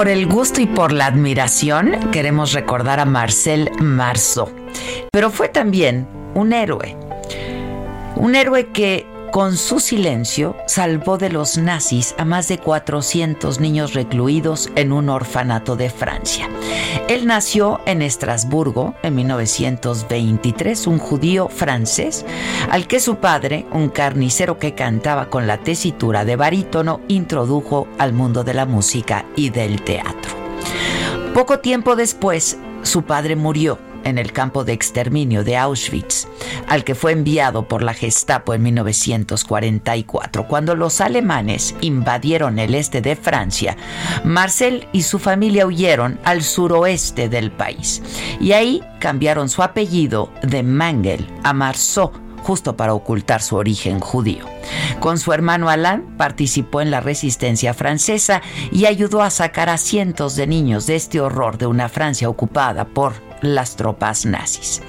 Por el gusto y por la admiración, queremos recordar a Marcel Marceau. Pero fue también un héroe. Un héroe que con su silencio salvó de los nazis a más de 400 niños recluidos en un orfanato de Francia. Él nació en Estrasburgo en 1923, un judío francés, al que su padre, un carnicero que cantaba con la tesitura de barítono, introdujo al mundo de la música y del teatro. Poco tiempo después, su padre murió en el campo de exterminio de Auschwitz, al que fue enviado por la Gestapo en 1944. Cuando los alemanes invadieron el este de Francia, Marcel y su familia huyeron al suroeste del país y ahí cambiaron su apellido de Mangel a Marceau justo para ocultar su origen judío. Con su hermano Alain participó en la resistencia francesa y ayudó a sacar a cientos de niños de este horror de una Francia ocupada por las tropas nazis.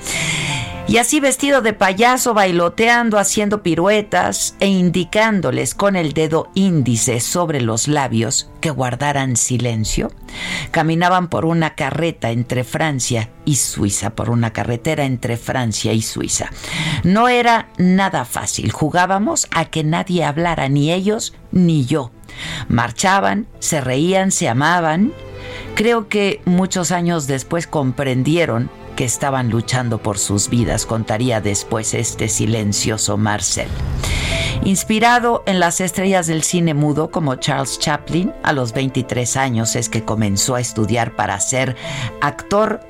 Y así vestido de payaso, bailoteando, haciendo piruetas e indicándoles con el dedo índice sobre los labios que guardaran silencio, caminaban por una carreta entre Francia y Suiza, por una carretera entre Francia y Suiza. No era nada fácil, jugábamos a que nadie hablara, ni ellos ni yo. Marchaban, se reían, se amaban, Creo que muchos años después comprendieron que estaban luchando por sus vidas, contaría después este silencioso Marcel. Inspirado en las estrellas del cine mudo como Charles Chaplin, a los 23 años es que comenzó a estudiar para ser actor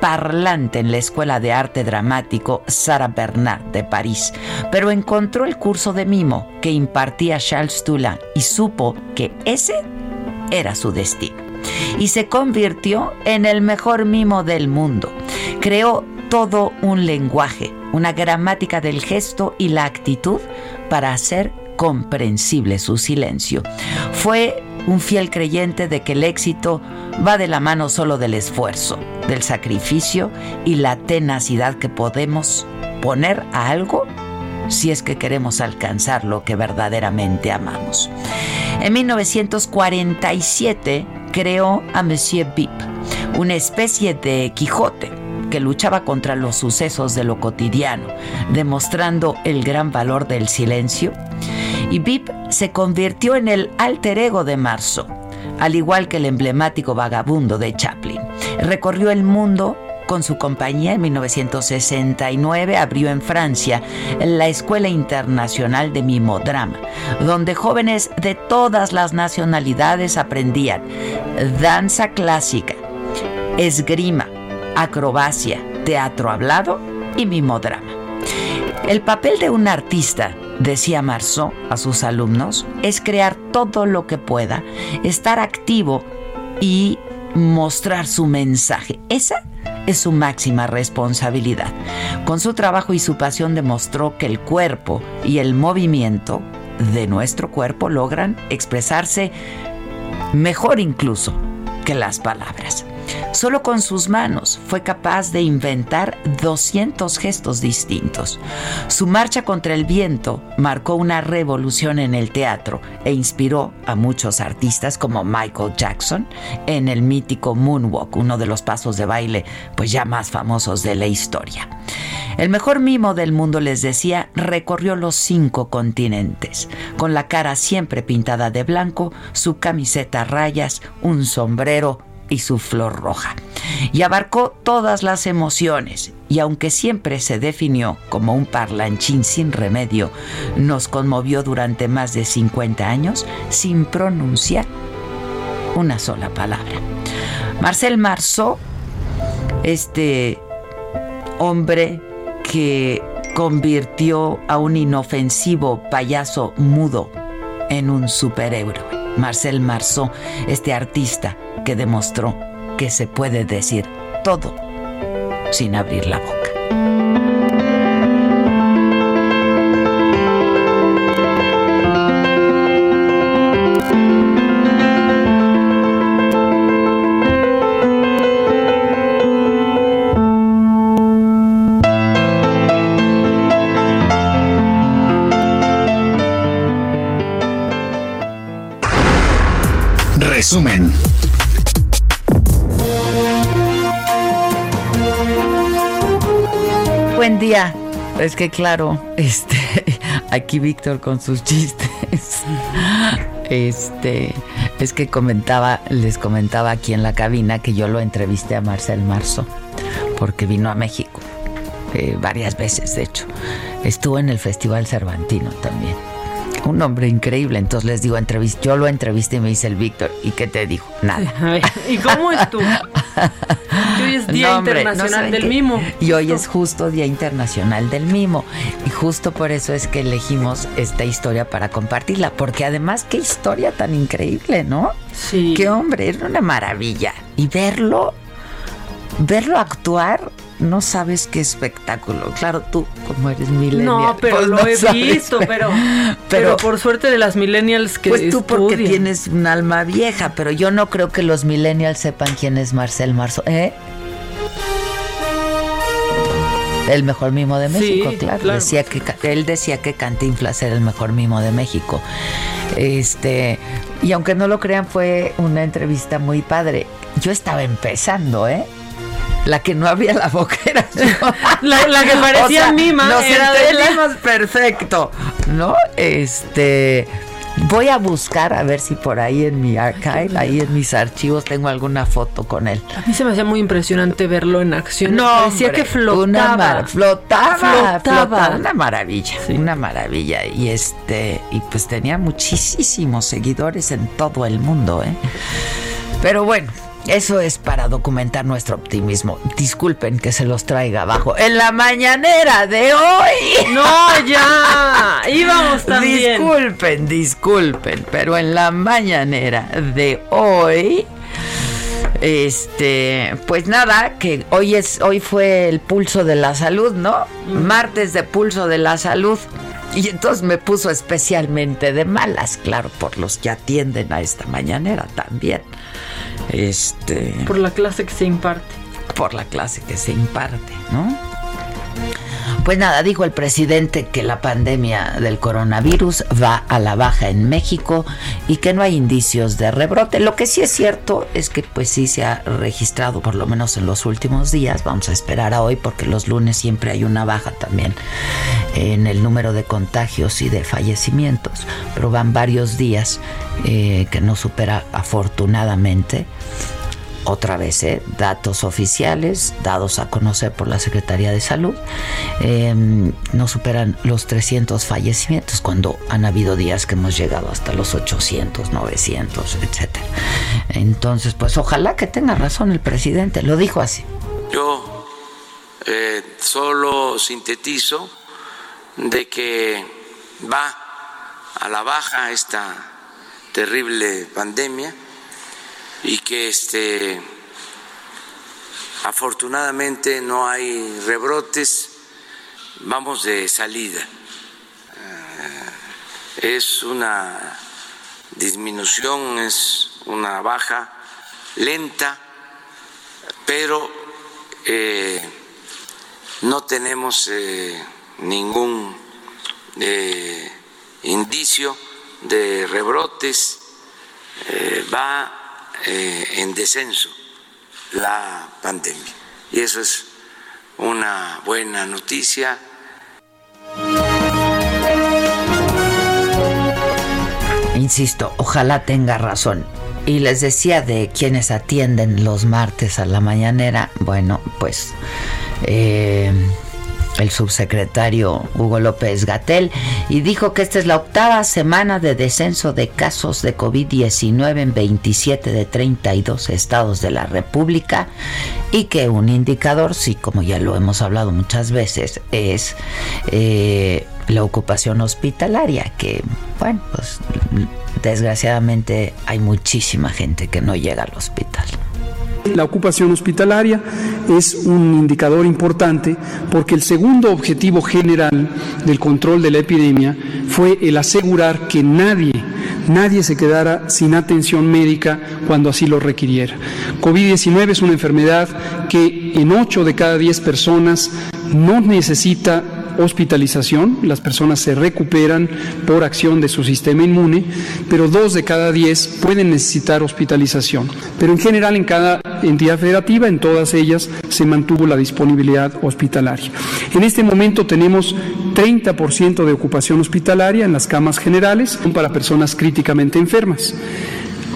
parlante en la Escuela de Arte Dramático Sara Bernard de París, pero encontró el curso de mimo que impartía Charles Toulon y supo que ese era su destino y se convirtió en el mejor mimo del mundo. Creó todo un lenguaje, una gramática del gesto y la actitud para hacer comprensible su silencio. Fue un fiel creyente de que el éxito va de la mano solo del esfuerzo, del sacrificio y la tenacidad que podemos poner a algo si es que queremos alcanzar lo que verdaderamente amamos. En 1947 creó a Monsieur Bip, una especie de Quijote que luchaba contra los sucesos de lo cotidiano, demostrando el gran valor del silencio. Y Bip se convirtió en el alter ego de Marceau, al igual que el emblemático vagabundo de Chaplin. Recorrió el mundo con su compañía en 1969 abrió en Francia la Escuela Internacional de Mimodrama, donde jóvenes de todas las nacionalidades aprendían danza clásica, esgrima, acrobacia, teatro hablado y mimodrama. El papel de un artista, decía Marceau a sus alumnos, es crear todo lo que pueda, estar activo y mostrar su mensaje. Esa es su máxima responsabilidad. Con su trabajo y su pasión demostró que el cuerpo y el movimiento de nuestro cuerpo logran expresarse mejor incluso que las palabras. Solo con sus manos fue capaz de inventar 200 gestos distintos. Su marcha contra el viento marcó una revolución en el teatro e inspiró a muchos artistas como Michael Jackson en el mítico Moonwalk, uno de los pasos de baile pues ya más famosos de la historia. El mejor mimo del mundo, les decía, recorrió los cinco continentes, con la cara siempre pintada de blanco, su camiseta a rayas, un sombrero, y su flor roja. Y abarcó todas las emociones y aunque siempre se definió como un parlanchín sin remedio, nos conmovió durante más de 50 años sin pronunciar una sola palabra. Marcel Marceau, este hombre que convirtió a un inofensivo payaso mudo en un superhéroe. Marcel Marceau, este artista demostró que se puede decir todo sin abrir la boca. Es que claro, este, aquí Víctor con sus chistes. Este, es que comentaba, les comentaba aquí en la cabina que yo lo entrevisté a Marcel Marzo, porque vino a México eh, varias veces, de hecho. Estuvo en el Festival Cervantino también un hombre increíble. Entonces les digo, yo lo entrevisté y me dice el Víctor, ¿y qué te dijo? Nada. ¿Y cómo es tú? hoy es Día Internacional del Mimo. Y hoy es justo Día Internacional del Mimo. Y justo por eso es que elegimos esta historia para compartirla. Porque además, qué historia tan increíble, ¿no? Sí. Qué hombre, era una maravilla. Y verlo, verlo actuar no sabes qué espectáculo. Claro, tú como eres millennial. No, pero pues lo he visto, pero, pero, por suerte de las millennials que Pues tú porque tienes un alma vieja, pero yo no creo que los millennials sepan quién es Marcel Marzo, ¿eh? El mejor mimo de México, claro. Decía que él decía que Cantinflas era el mejor mimo de México. Este, y aunque no lo crean fue una entrevista muy padre. Yo estaba empezando, ¿eh? La que no había la boca era yo. la, que parecía mima nos entendimos perfecto, ¿no? Este... Voy a buscar a ver si por ahí en mi archive, ahí en mis archivos tengo alguna foto con él. A mí se me hacía muy impresionante verlo en acción. No, decía que flotaba. flotaba, flotaba, una maravilla, una maravilla. Y este, y pues tenía muchísimos seguidores en todo el mundo, ¿eh? Pero bueno, eso es para documentar nuestro optimismo. Disculpen que se los traiga abajo. En la mañanera de hoy. No, ya. Íbamos también. Disculpen, disculpen. Pero en la mañanera de hoy. Este, pues nada, que hoy es, hoy fue el pulso de la salud, ¿no? Martes de pulso de la salud. Y entonces me puso especialmente de malas, claro, por los que atienden a esta mañanera también. Este. Por la clase que se imparte. Por la clase que se imparte, ¿no? Pues nada, dijo el presidente que la pandemia del coronavirus va a la baja en México y que no hay indicios de rebrote. Lo que sí es cierto es que pues sí se ha registrado, por lo menos en los últimos días, vamos a esperar a hoy porque los lunes siempre hay una baja también en el número de contagios y de fallecimientos, pero van varios días eh, que no supera afortunadamente otra vez, ¿eh? datos oficiales dados a conocer por la Secretaría de Salud, em, no superan los 300 fallecimientos cuando han habido días que hemos llegado hasta los 800, 900, etc. Entonces, pues ojalá que tenga razón el presidente, lo dijo así. Yo eh, solo sintetizo de que va a la baja esta terrible pandemia y que este afortunadamente no hay rebrotes, vamos de salida. Eh, es una disminución, es una baja lenta, pero eh, no tenemos eh, ningún indicio de rebrotes, va eh, en descenso la pandemia. Y eso es una buena noticia. Insisto, ojalá tenga razón. Y les decía de quienes atienden los martes a la mañanera, bueno, pues eh, el subsecretario Hugo López Gatel y dijo que esta es la octava semana de descenso de casos de COVID-19 en 27 de 32 estados de la República y que un indicador, sí, como ya lo hemos hablado muchas veces, es eh, la ocupación hospitalaria, que, bueno, pues desgraciadamente hay muchísima gente que no llega al hospital. La ocupación hospitalaria es un indicador importante porque el segundo objetivo general del control de la epidemia fue el asegurar que nadie, nadie se quedara sin atención médica cuando así lo requiriera. COVID-19 es una enfermedad que en 8 de cada 10 personas no necesita hospitalización, las personas se recuperan por acción de su sistema inmune, pero dos de cada diez pueden necesitar hospitalización. Pero en general en cada entidad federativa, en todas ellas, se mantuvo la disponibilidad hospitalaria. En este momento tenemos 30% de ocupación hospitalaria en las camas generales para personas críticamente enfermas.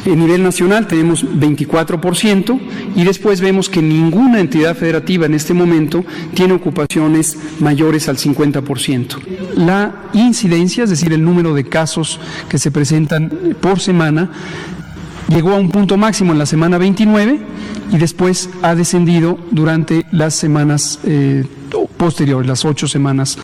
En nivel nacional tenemos 24% y después vemos que ninguna entidad federativa en este momento tiene ocupaciones mayores al 50%. La incidencia, es decir, el número de casos que se presentan por semana, llegó a un punto máximo en la semana 29 y después ha descendido durante las semanas eh, posteriores, las ocho semanas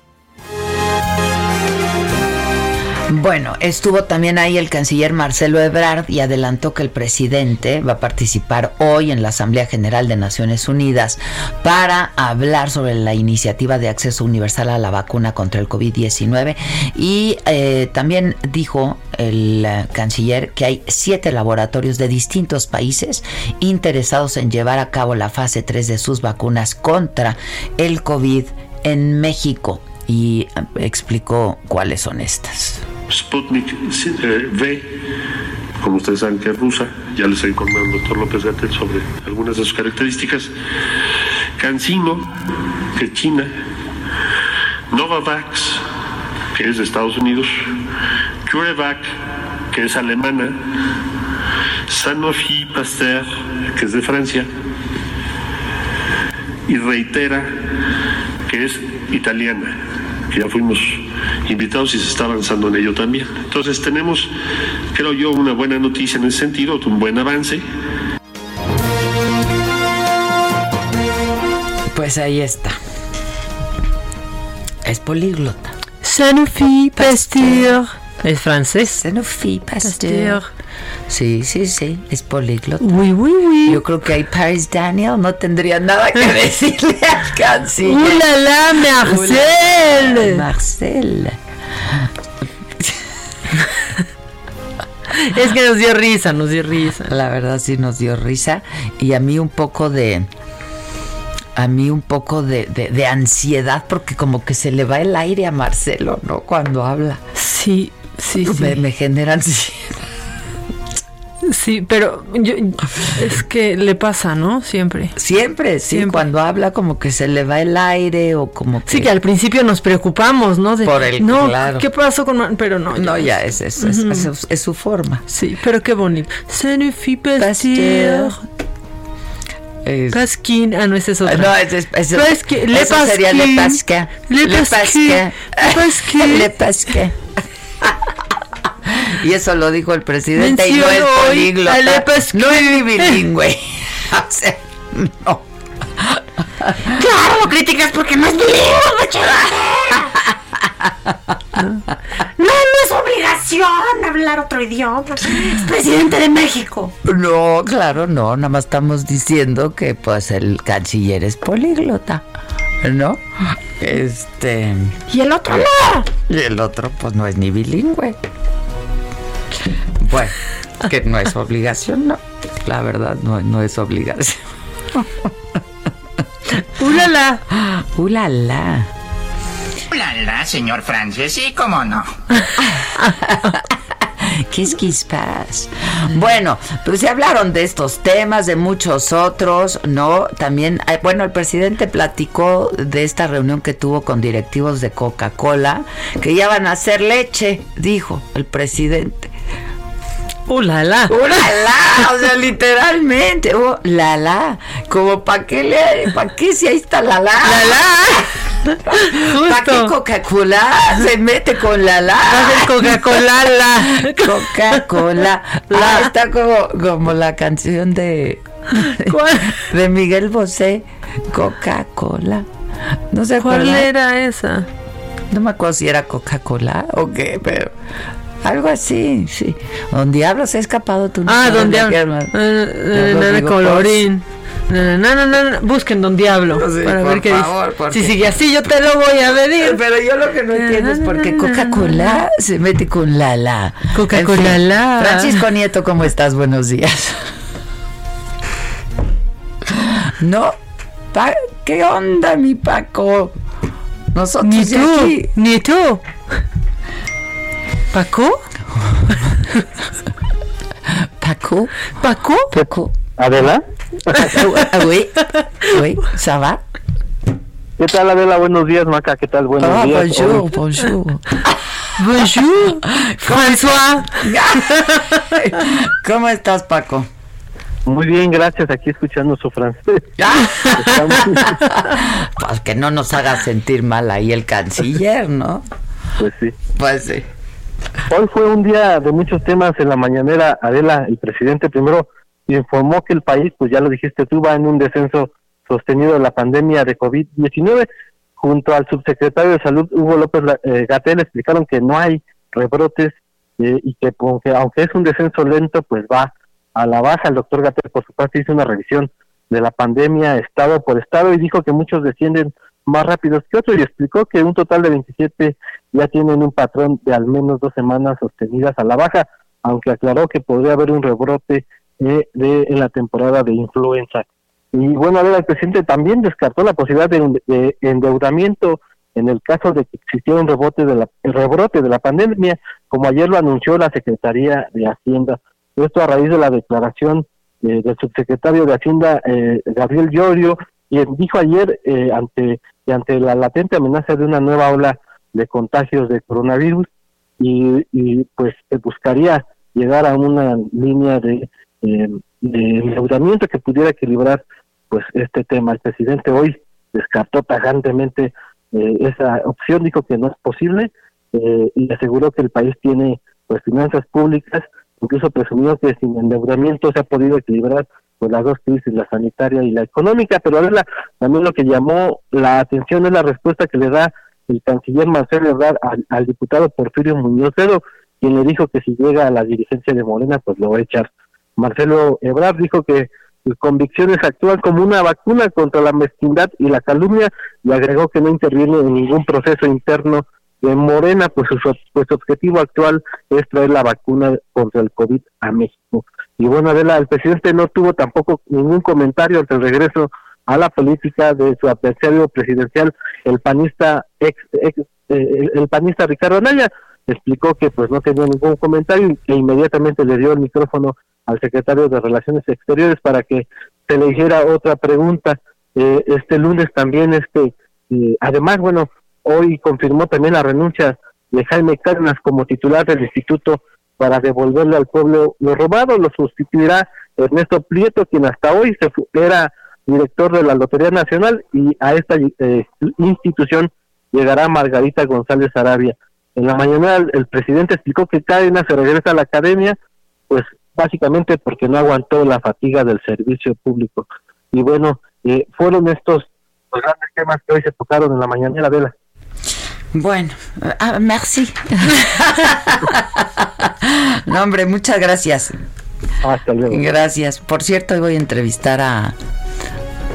Bueno, estuvo también ahí el canciller Marcelo Ebrard y adelantó que el presidente va a participar hoy en la Asamblea General de Naciones Unidas para hablar sobre la iniciativa de acceso universal a la vacuna contra el COVID-19 y eh, también dijo el eh, canciller que hay siete laboratorios de distintos países interesados en llevar a cabo la fase 3 de sus vacunas contra el COVID en México y eh, explicó cuáles son estas. Sputnik eh, V, como ustedes saben que es rusa, ya les he informado al doctor López Gatel sobre algunas de sus características. Cancino, que es China. Novavax, que es de Estados Unidos. CureVac, que es alemana. Sanofi Pasteur, que es de Francia. Y Reitera, que es italiana, que ya fuimos invitados y se está avanzando en ello también. Entonces tenemos, creo yo, una buena noticia en ese sentido, un buen avance. Pues ahí está. Es políglota. Sanofi Pasteur. Es francés. Sanofi Pasteur. Sí, sí, sí, es políglota. Oui, oui, oui. Yo creo que ahí Paris Daniel no tendría nada que decirle al canciller. ¡Uh, la, la, Marcel! Marcel. es que nos dio risa, nos dio risa. La verdad sí nos dio risa. Y a mí un poco de... A mí un poco de, de, de ansiedad porque como que se le va el aire a Marcelo, ¿no? Cuando habla. Sí, sí, sí. Me genera ansiedad. Sí, pero yo, es que le pasa, ¿no? Siempre. Siempre, sí. Siempre. Cuando habla como que se le va el aire o como que... Sí, que al principio nos preocupamos, ¿no? De, Por el- no, claro. ¿qué pasó con Man-?" Pero no. No, ya es, es, es, es- es su forma. Sí, pero qué bonito. Pasteur. Es- Pasquin. Ah, no, ese es otro. No, es, es, es- Pasque- Le eso sería Le. Pasque. Le Pasque. Le Pasque. Le. Y eso lo dijo el presidente y no es políglota. No es ni bilingüe. O sea, no. Claro, lo criticas porque no es bilingüe, No, no es obligación hablar otro idioma. Es presidente de México. No, claro, no. Nada más estamos diciendo que pues el canciller es políglota. ¿No? Este. Y el otro no. Y el otro, pues no es ni bilingüe. Bueno, que no es obligación, no. La verdad, no, no es obligación. Ulala. ¡Uh, la, la! La, señor Francis, sí, cómo no. ¿Qué es quispas? Bueno, pues se hablaron de estos temas, de muchos otros, ¿no? También, eh, bueno, el presidente platicó de esta reunión que tuvo con directivos de Coca-Cola, que ya van a hacer leche, dijo el presidente. Ulala. ¡Oh, la, la! O sea, literalmente, ¡oh, la, la! Como, ¿para qué le, para qué si ahí está la, la? La, la. ¿Para qué. Coca-Cola se mete con la la? Coca-Cola. la. Coca-Cola. La. Ah, está como, como la canción de, ¿Cuál, de Miguel Bosé. Coca-Cola. No sé cuál era esa? No me acuerdo si era Coca-Cola o qué, pero algo así, sí. Don Diablo se ha escapado no Ah, sabes Don lo que Diablo. es, Eh, ¿no? eh, Colorín. No, no, no, no, busquen Don Diablo Sí, para ver qué favor, dice. porque- Si sigue así, yo te lo voy a pedir. Pero yo lo que no entiendo es por qué Coca-Cola se mete con la la. Coca-Cola En fin, la. Francisco Nieto, ¿cómo estás? Buenos días. No, Pa- ¿qué onda, mi Paco? Nosotros Ni tú, aquí. ni tú. ¿Paco? Paco, ¿Paco? Paco. Adela, Ah, oui, oui, ça va? ¿qué tal Adela? Buenos días, Maca, ¿qué tal? Buenos Ah, días. bonjour, Hoy- bonjour. Bonjour. François. ¿Cómo estás, Paco? Muy bien, gracias, aquí escuchando su francés. Ah, Pues que no nos haga sentir mal ahí el canciller, ¿no? pues sí. Pues sí. Hoy fue un día de muchos temas en la mañanera. Adela, el presidente primero informó que el país, pues ya lo dijiste tú, va en un descenso sostenido de la pandemia de COVID-19. Junto al subsecretario de Salud, Hugo López eh, Gatel, explicaron que no hay rebrotes eh, y que aunque, aunque es un descenso lento, pues va a la baja. El doctor Gatel, por su parte, hizo una revisión de la pandemia estado por estado y dijo que muchos descienden más rápidos que otros y explicó que un total de 27 ya tienen un patrón de al menos dos semanas sostenidas a la baja, aunque aclaró que podría haber un rebrote eh, de, en la temporada de influenza. Y bueno, a ver, el presidente también descartó la posibilidad de, de endeudamiento en el caso de que existiera un rebote de la, rebrote de la pandemia, como ayer lo anunció la Secretaría de Hacienda. Esto a raíz de la declaración eh, del subsecretario de Hacienda, eh, Gabriel Llorio, quien dijo ayer eh, ante, ante la latente amenaza de una nueva ola de contagios de coronavirus y, y pues buscaría llegar a una línea de, eh, de endeudamiento que pudiera equilibrar pues este tema. El presidente hoy descartó tajantemente eh, esa opción, dijo que no es posible eh, y aseguró que el país tiene pues finanzas públicas, incluso presumió que sin endeudamiento se ha podido equilibrar pues las dos crisis, la sanitaria y la económica, pero ahora también lo que llamó la atención es la respuesta que le da el canciller Marcelo Ebrard al, diputado Porfirio Muñoz Ledo, quien le dijo que si llega a la dirigencia de Morena, pues lo va a echar. Marcelo Ebrard dijo que sus convicciones actúan como una vacuna contra la mezquindad y la calumnia y agregó que no interviene en ningún proceso interno de Morena, pues su, pues su objetivo actual es traer la vacuna contra el COVID a México. Y bueno, Adela, el presidente no tuvo tampoco ningún comentario ante el regreso a la política de su adversario presidencial, el panista ex, ex eh, el, panista Ricardo Anaya, explicó que pues no tenía ningún comentario y que inmediatamente le dio el micrófono al secretario de Relaciones Exteriores para que se le hiciera otra pregunta. Eh, este lunes también, este, eh, además, bueno, hoy confirmó también la renuncia de Jaime Cárdenas como titular del instituto para devolverle al pueblo lo robado, lo sustituirá Ernesto Prieto, quien hasta hoy se era director de la Lotería Nacional y a esta eh, institución llegará Margarita González Arabia. En la mañana el, el, presidente explicó que Cárdenas se regresa a la academia, pues básicamente porque no aguantó la fatiga del servicio público. Y bueno, eh, fueron estos los grandes temas que hoy se tocaron en la mañanera de la bueno, ah, merci. no, hombre, muchas gracias. Hasta luego. Gracias. Por cierto, hoy voy a entrevistar a,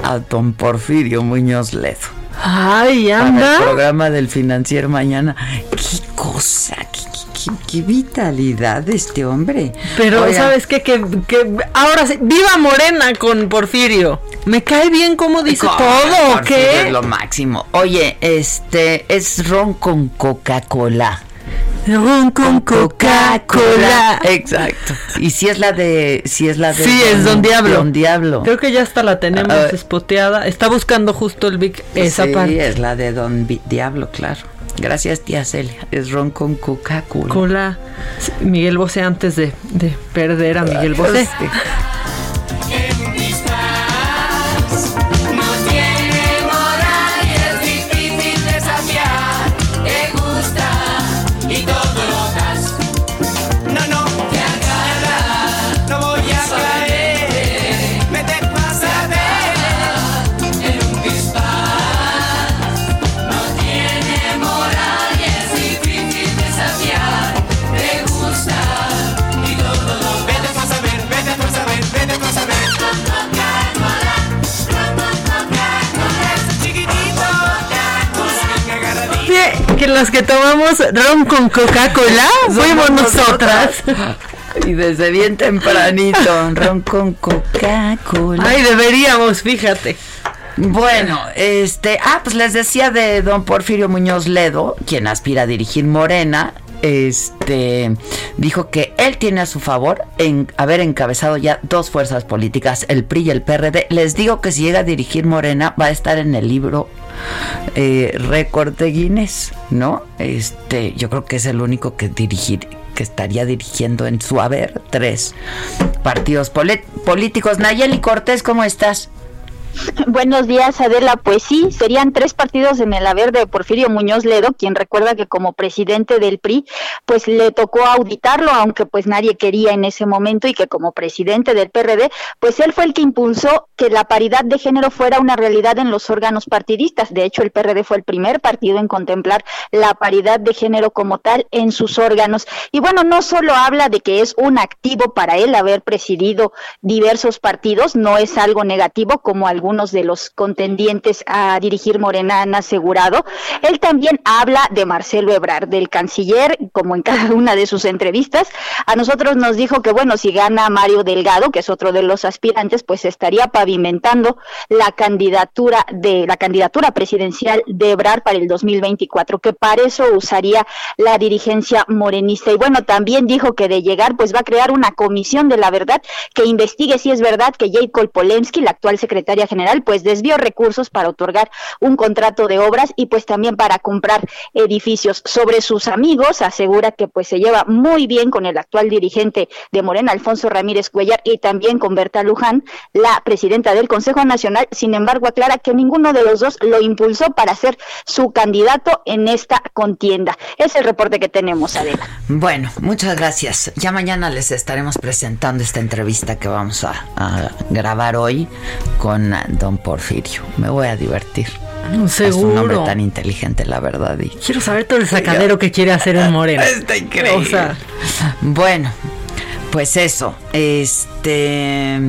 a don Porfirio Muñoz Ledo. Ay, anda. Para el programa del financiero mañana. Qué cosa, qué, qué, qué vitalidad de este hombre. Pero, Oigan. ¿sabes qué? Que, que ahora sí, viva Morena con Porfirio. Me cae bien como dice todo, Porfirio ¿qué? Es lo máximo. Oye, este es ron con Coca-Cola. Ron con Coca-Cola. Exacto. Y si es la de, si es la de. Sí, don, es Don Diablo. Don Diablo. Creo que ya hasta la tenemos uh, espoteada. Está buscando justo el Vic esa sí, parte. es la de Don Diablo, claro. Gracias, tía Celia. Es ron con Coca-Cola. Cola. Miguel Bosé antes de, de perder a Miguel Bosé. Que las que tomamos ron con Coca-Cola fuimos nosotras. Y desde bien tempranito, ron con Coca-Cola. Ay, deberíamos, fíjate. Bueno, este, ah, pues les decía de don Porfirio Muñoz Ledo, quien aspira a dirigir Morena, este dijo que él tiene a su favor en haber encabezado ya dos fuerzas políticas, el PRI y el PRD. Les digo que si llega a dirigir Morena va a estar en el libro eh, récord de Guinness, ¿no? Este, yo creo que es el único que dirigir que estaría dirigiendo en su haber tres partidos políticos. Nayeli Cortés, ¿cómo estás? Buenos días, Adela. Pues sí, serían tres partidos en el haber de Porfirio Muñoz Ledo, quien recuerda que como presidente del PRI, pues le tocó auditarlo, aunque pues nadie quería en ese momento y que como presidente del PRD, pues él fue el que impulsó que la paridad de género fuera una realidad en los órganos partidistas. De hecho, el PRD fue el primer partido en contemplar la paridad de género como tal en sus órganos. Y bueno, no solo habla de que es un activo para él haber presidido diversos partidos, no es algo negativo como algún algunos de los contendientes a dirigir Morena han asegurado. Él también habla de Marcelo Ebrard, del canciller, como en cada una de sus entrevistas. A nosotros nos dijo que, bueno, si gana Mario Delgado, que es otro de los aspirantes, pues estaría pavimentando la candidatura de la candidatura presidencial de Ebrard para el 2024, que para eso usaría la dirigencia morenista. Y bueno, también dijo que de llegar, pues va a crear una comisión de la verdad que investigue si es verdad que Jacob Polensky, la actual secretaria general, pues desvió recursos para otorgar un contrato de obras y pues también para comprar edificios. Sobre sus amigos, asegura que pues se lleva muy bien con el actual dirigente de Morena, Alfonso Ramírez Cuellar, y también con Berta Luján, la presidenta del Consejo Nacional. Sin embargo, aclara que ninguno de los dos lo impulsó para ser su candidato en esta contienda. Es el reporte que tenemos, Adela. Bueno, muchas gracias. Ya mañana les estaremos presentando esta entrevista que vamos a, a grabar hoy con don Porfirio. Me voy a divertir. Seguro. Es un hombre tan inteligente, la verdad. Y... Quiero saber todo el sacadero que quiere hacer en Moreno. Está increíble. Bueno, pues eso, este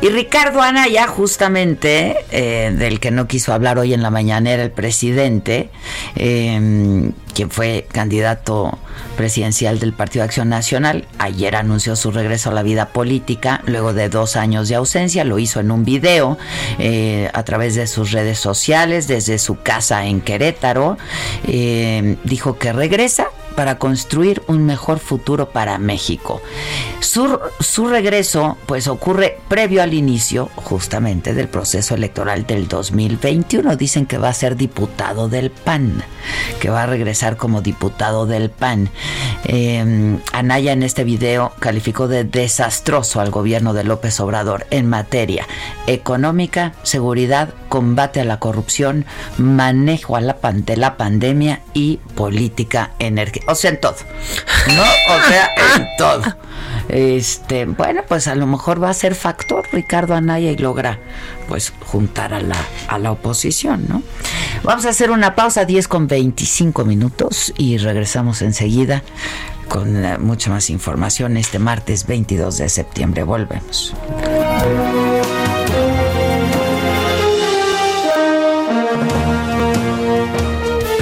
y Ricardo Anaya justamente eh, del que no quiso hablar hoy en la mañanera el presidente, eh, quien fue candidato presidencial del Partido Acción Nacional, ayer anunció su regreso a la vida política luego de dos años de ausencia, lo hizo en un video eh, a través de sus redes sociales, desde su casa en Querétaro, dijo que regresa para construir un mejor futuro para México. Su, regreso pues ocurre previo al inicio justamente del proceso electoral del 2021. Dicen que va a ser diputado del PAN, que va a regresar como diputado del PAN. Eh, Anaya en este video calificó de desastroso al gobierno de López Obrador en materia económica, seguridad, combate a la corrupción, manejo a de la pandemia y política energética o sea, en todo. ¿No? O sea, en todo. Este, bueno, pues a lo mejor va a ser factor Ricardo Anaya y logra pues juntar a la, a la oposición, ¿no? Vamos a hacer una pausa 10 con 25 minutos y regresamos enseguida con eh, mucha más información este martes 22 de septiembre. Volvemos.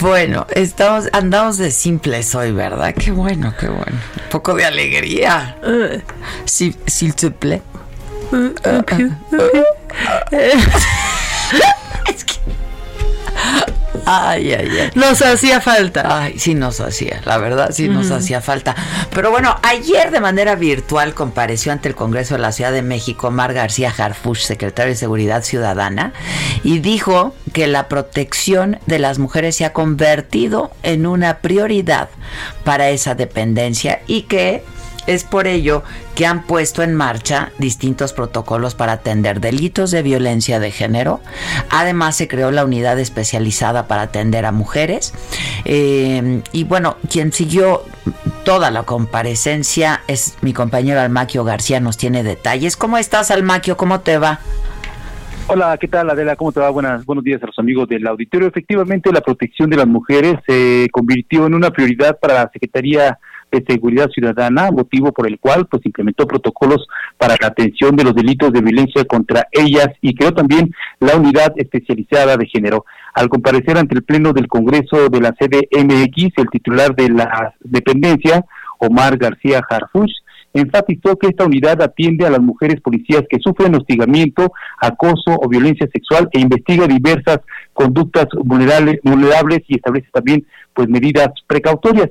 Bueno, estamos, andamos de simples hoy, ¿verdad? Qué bueno, qué bueno. Un poco de alegría. S'il si, te plaît. es que... Ay, ay, ay. Nos hacía falta. Ay, sí nos hacía, la verdad, sí nos hacía falta. Pero bueno, ayer de manera virtual compareció ante el Congreso de la Ciudad de México Mar García Harfuch, secretario de Seguridad Ciudadana, y dijo que la protección de las mujeres se ha convertido en una prioridad para esa dependencia y que es por ello que han puesto en marcha distintos protocolos para atender delitos de violencia de género. Además se creó la unidad especializada para atender a mujeres. Eh, y bueno, quien siguió toda la comparecencia es mi compañero Almaquio García, nos tiene detalles. ¿Cómo estás, Almaquio? ¿Cómo te va? Hola, ¿qué tal Adela? ¿Cómo te va? Buenas, buenos días a los amigos del auditorio. Efectivamente, la protección de las mujeres se convirtió en una prioridad para la Secretaría de Seguridad Ciudadana, motivo por el cual pues implementó protocolos para la atención de los delitos de violencia contra ellas y creó también la unidad especializada de género. Al comparecer ante el Pleno del Congreso de la CDMX, el titular de la dependencia, Omar García Harfuch, enfatizó que esta unidad atiende a las mujeres policías que sufren hostigamiento, acoso o violencia sexual e investiga diversas conductas vulnerables, vulnerables y establece también pues medidas precautorias.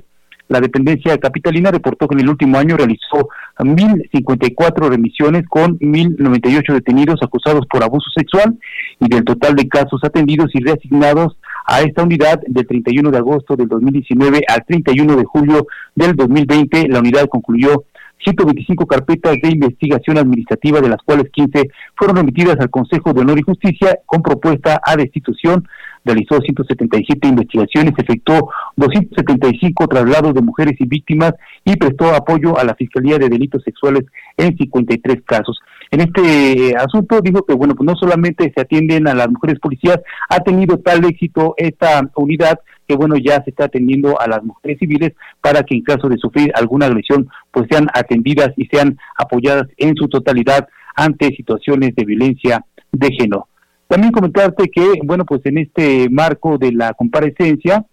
La dependencia capitalina reportó que en el último año realizó 1.054 remisiones con 1.098 detenidos acusados por abuso sexual y del total de casos atendidos y reasignados a esta unidad del 31 de agosto del 2019 al 31 de julio del 2020, la unidad concluyó 125 carpetas de investigación administrativa, de las cuales 15 fueron remitidas al Consejo de Honor y Justicia con propuesta a destitución realizó 177 investigaciones, efectuó 275 traslados de mujeres y víctimas y prestó apoyo a la Fiscalía de Delitos Sexuales en 53 casos. En este asunto dijo que, bueno, pues no solamente se atienden a las mujeres policías, ha tenido tal éxito esta unidad que, bueno, ya se está atendiendo a las mujeres civiles para que en caso de sufrir alguna agresión, pues sean atendidas y sean apoyadas en su totalidad ante situaciones de violencia de género. También comentarte que, bueno, pues en este marco de la comparecencia,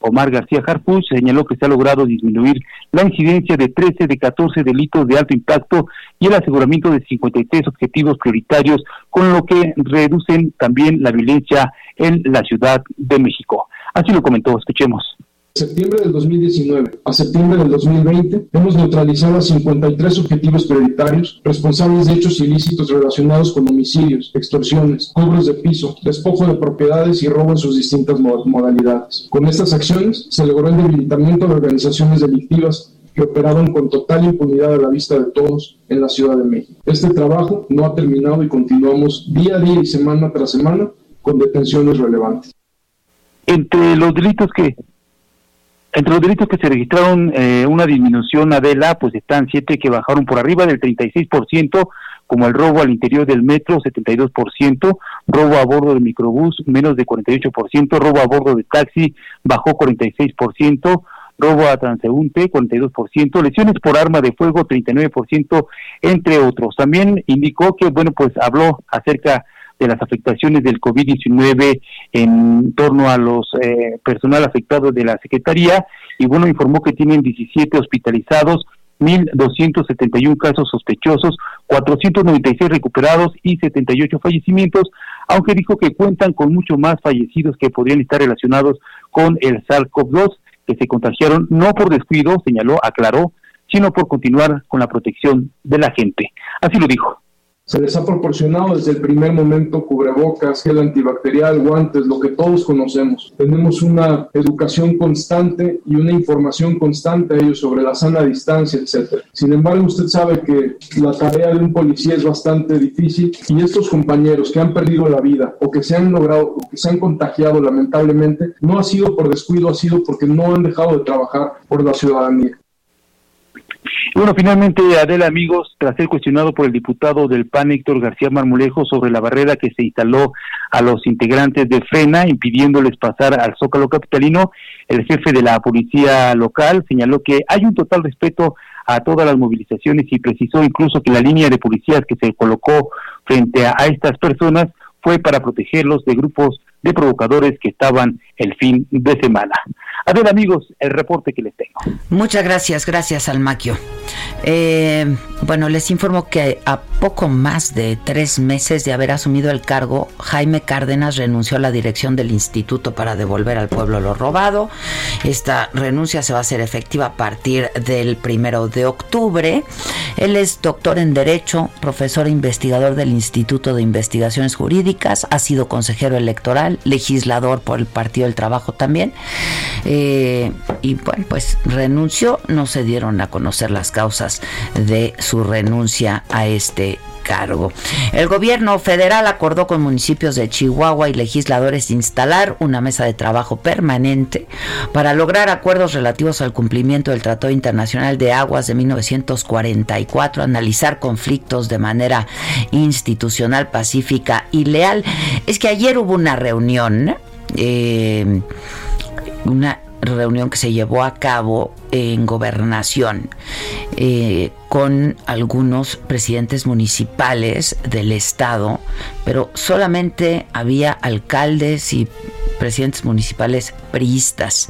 Omar García Harfuch señaló que se ha logrado disminuir la incidencia de 13 de 14 delitos de alto impacto y el aseguramiento de 53 objetivos prioritarios, con lo que reducen también la violencia en la Ciudad de México. Así lo comentó, escuchemos septiembre del 2019 a septiembre del 2020 hemos neutralizado a 53 objetivos prioritarios responsables de hechos ilícitos relacionados con homicidios, extorsiones, cobros de piso, despojo de propiedades y robo en sus distintas modalidades. Con estas acciones se logró el debilitamiento de organizaciones delictivas que operaron con total impunidad a la vista de todos en la Ciudad de México. Este trabajo no ha terminado y continuamos día a día y semana tras semana con detenciones relevantes. Entre los delitos que entre los delitos que se registraron eh, una disminución, Adela, pues están siete que bajaron por arriba del 36%, como el robo al interior del metro, 72%, robo a bordo de microbús, menos de 48%, robo a bordo de taxi, bajó 46%, robo a transeúnte, 42%, lesiones por arma de fuego, 39%, entre otros. También indicó que, bueno, pues habló acerca de las afectaciones del COVID-19 en torno a los eh, personal afectado de la Secretaría y bueno, informó que tienen 17 hospitalizados, 1.271 casos sospechosos, 496 recuperados y 78 fallecimientos, aunque dijo que cuentan con mucho más fallecidos que podrían estar relacionados con el SARS-CoV-2, que se contagiaron no por descuido, señaló, aclaró, sino por continuar con la protección de la gente. Así lo dijo. Se les ha proporcionado desde el primer momento cubrebocas, gel antibacterial, guantes, lo que todos conocemos. Tenemos una educación constante y una información constante a ellos sobre la sana distancia, etc. Sin embargo, usted sabe que la tarea de un policía es bastante difícil y estos compañeros que han perdido la vida o que se han logrado o que se han contagiado lamentablemente, no ha sido por descuido, ha sido porque no han dejado de trabajar por la ciudadanía. Bueno, finalmente, Adela, amigos, tras ser cuestionado por el diputado del PAN, Héctor García Marmolejo, sobre la barrera que se instaló a los integrantes de FRENA, impidiéndoles pasar al Zócalo Capitalino, el jefe de la policía local señaló que hay un total respeto a todas las movilizaciones y precisó incluso que la línea de policías que se colocó frente a, a estas personas fue para protegerlos de grupos de provocadores que estaban el fin de semana. A ver amigos, el reporte que les tengo. Muchas gracias, gracias Almaquio. Eh, bueno, les informo que a poco más de tres meses de haber asumido el cargo, Jaime Cárdenas renunció a la dirección del instituto para devolver al pueblo lo robado. Esta renuncia se va a hacer efectiva a partir del primero de octubre. Él es doctor en Derecho, profesor e investigador del Instituto de Investigaciones Jurídicas, ha sido consejero electoral, legislador por el Partido del Trabajo también. Eh, y bueno, pues renunció, no se dieron a conocer las causas de su renuncia a este cargo. El gobierno federal acordó con municipios de Chihuahua y legisladores instalar una mesa de trabajo permanente para lograr acuerdos relativos al cumplimiento del Tratado Internacional de Aguas de 1944, analizar conflictos de manera institucional, pacífica y leal. Es que ayer hubo una reunión, eh, una reunión que se llevó a cabo en gobernación eh, con algunos presidentes municipales del estado, pero solamente había alcaldes y presidentes municipales priistas.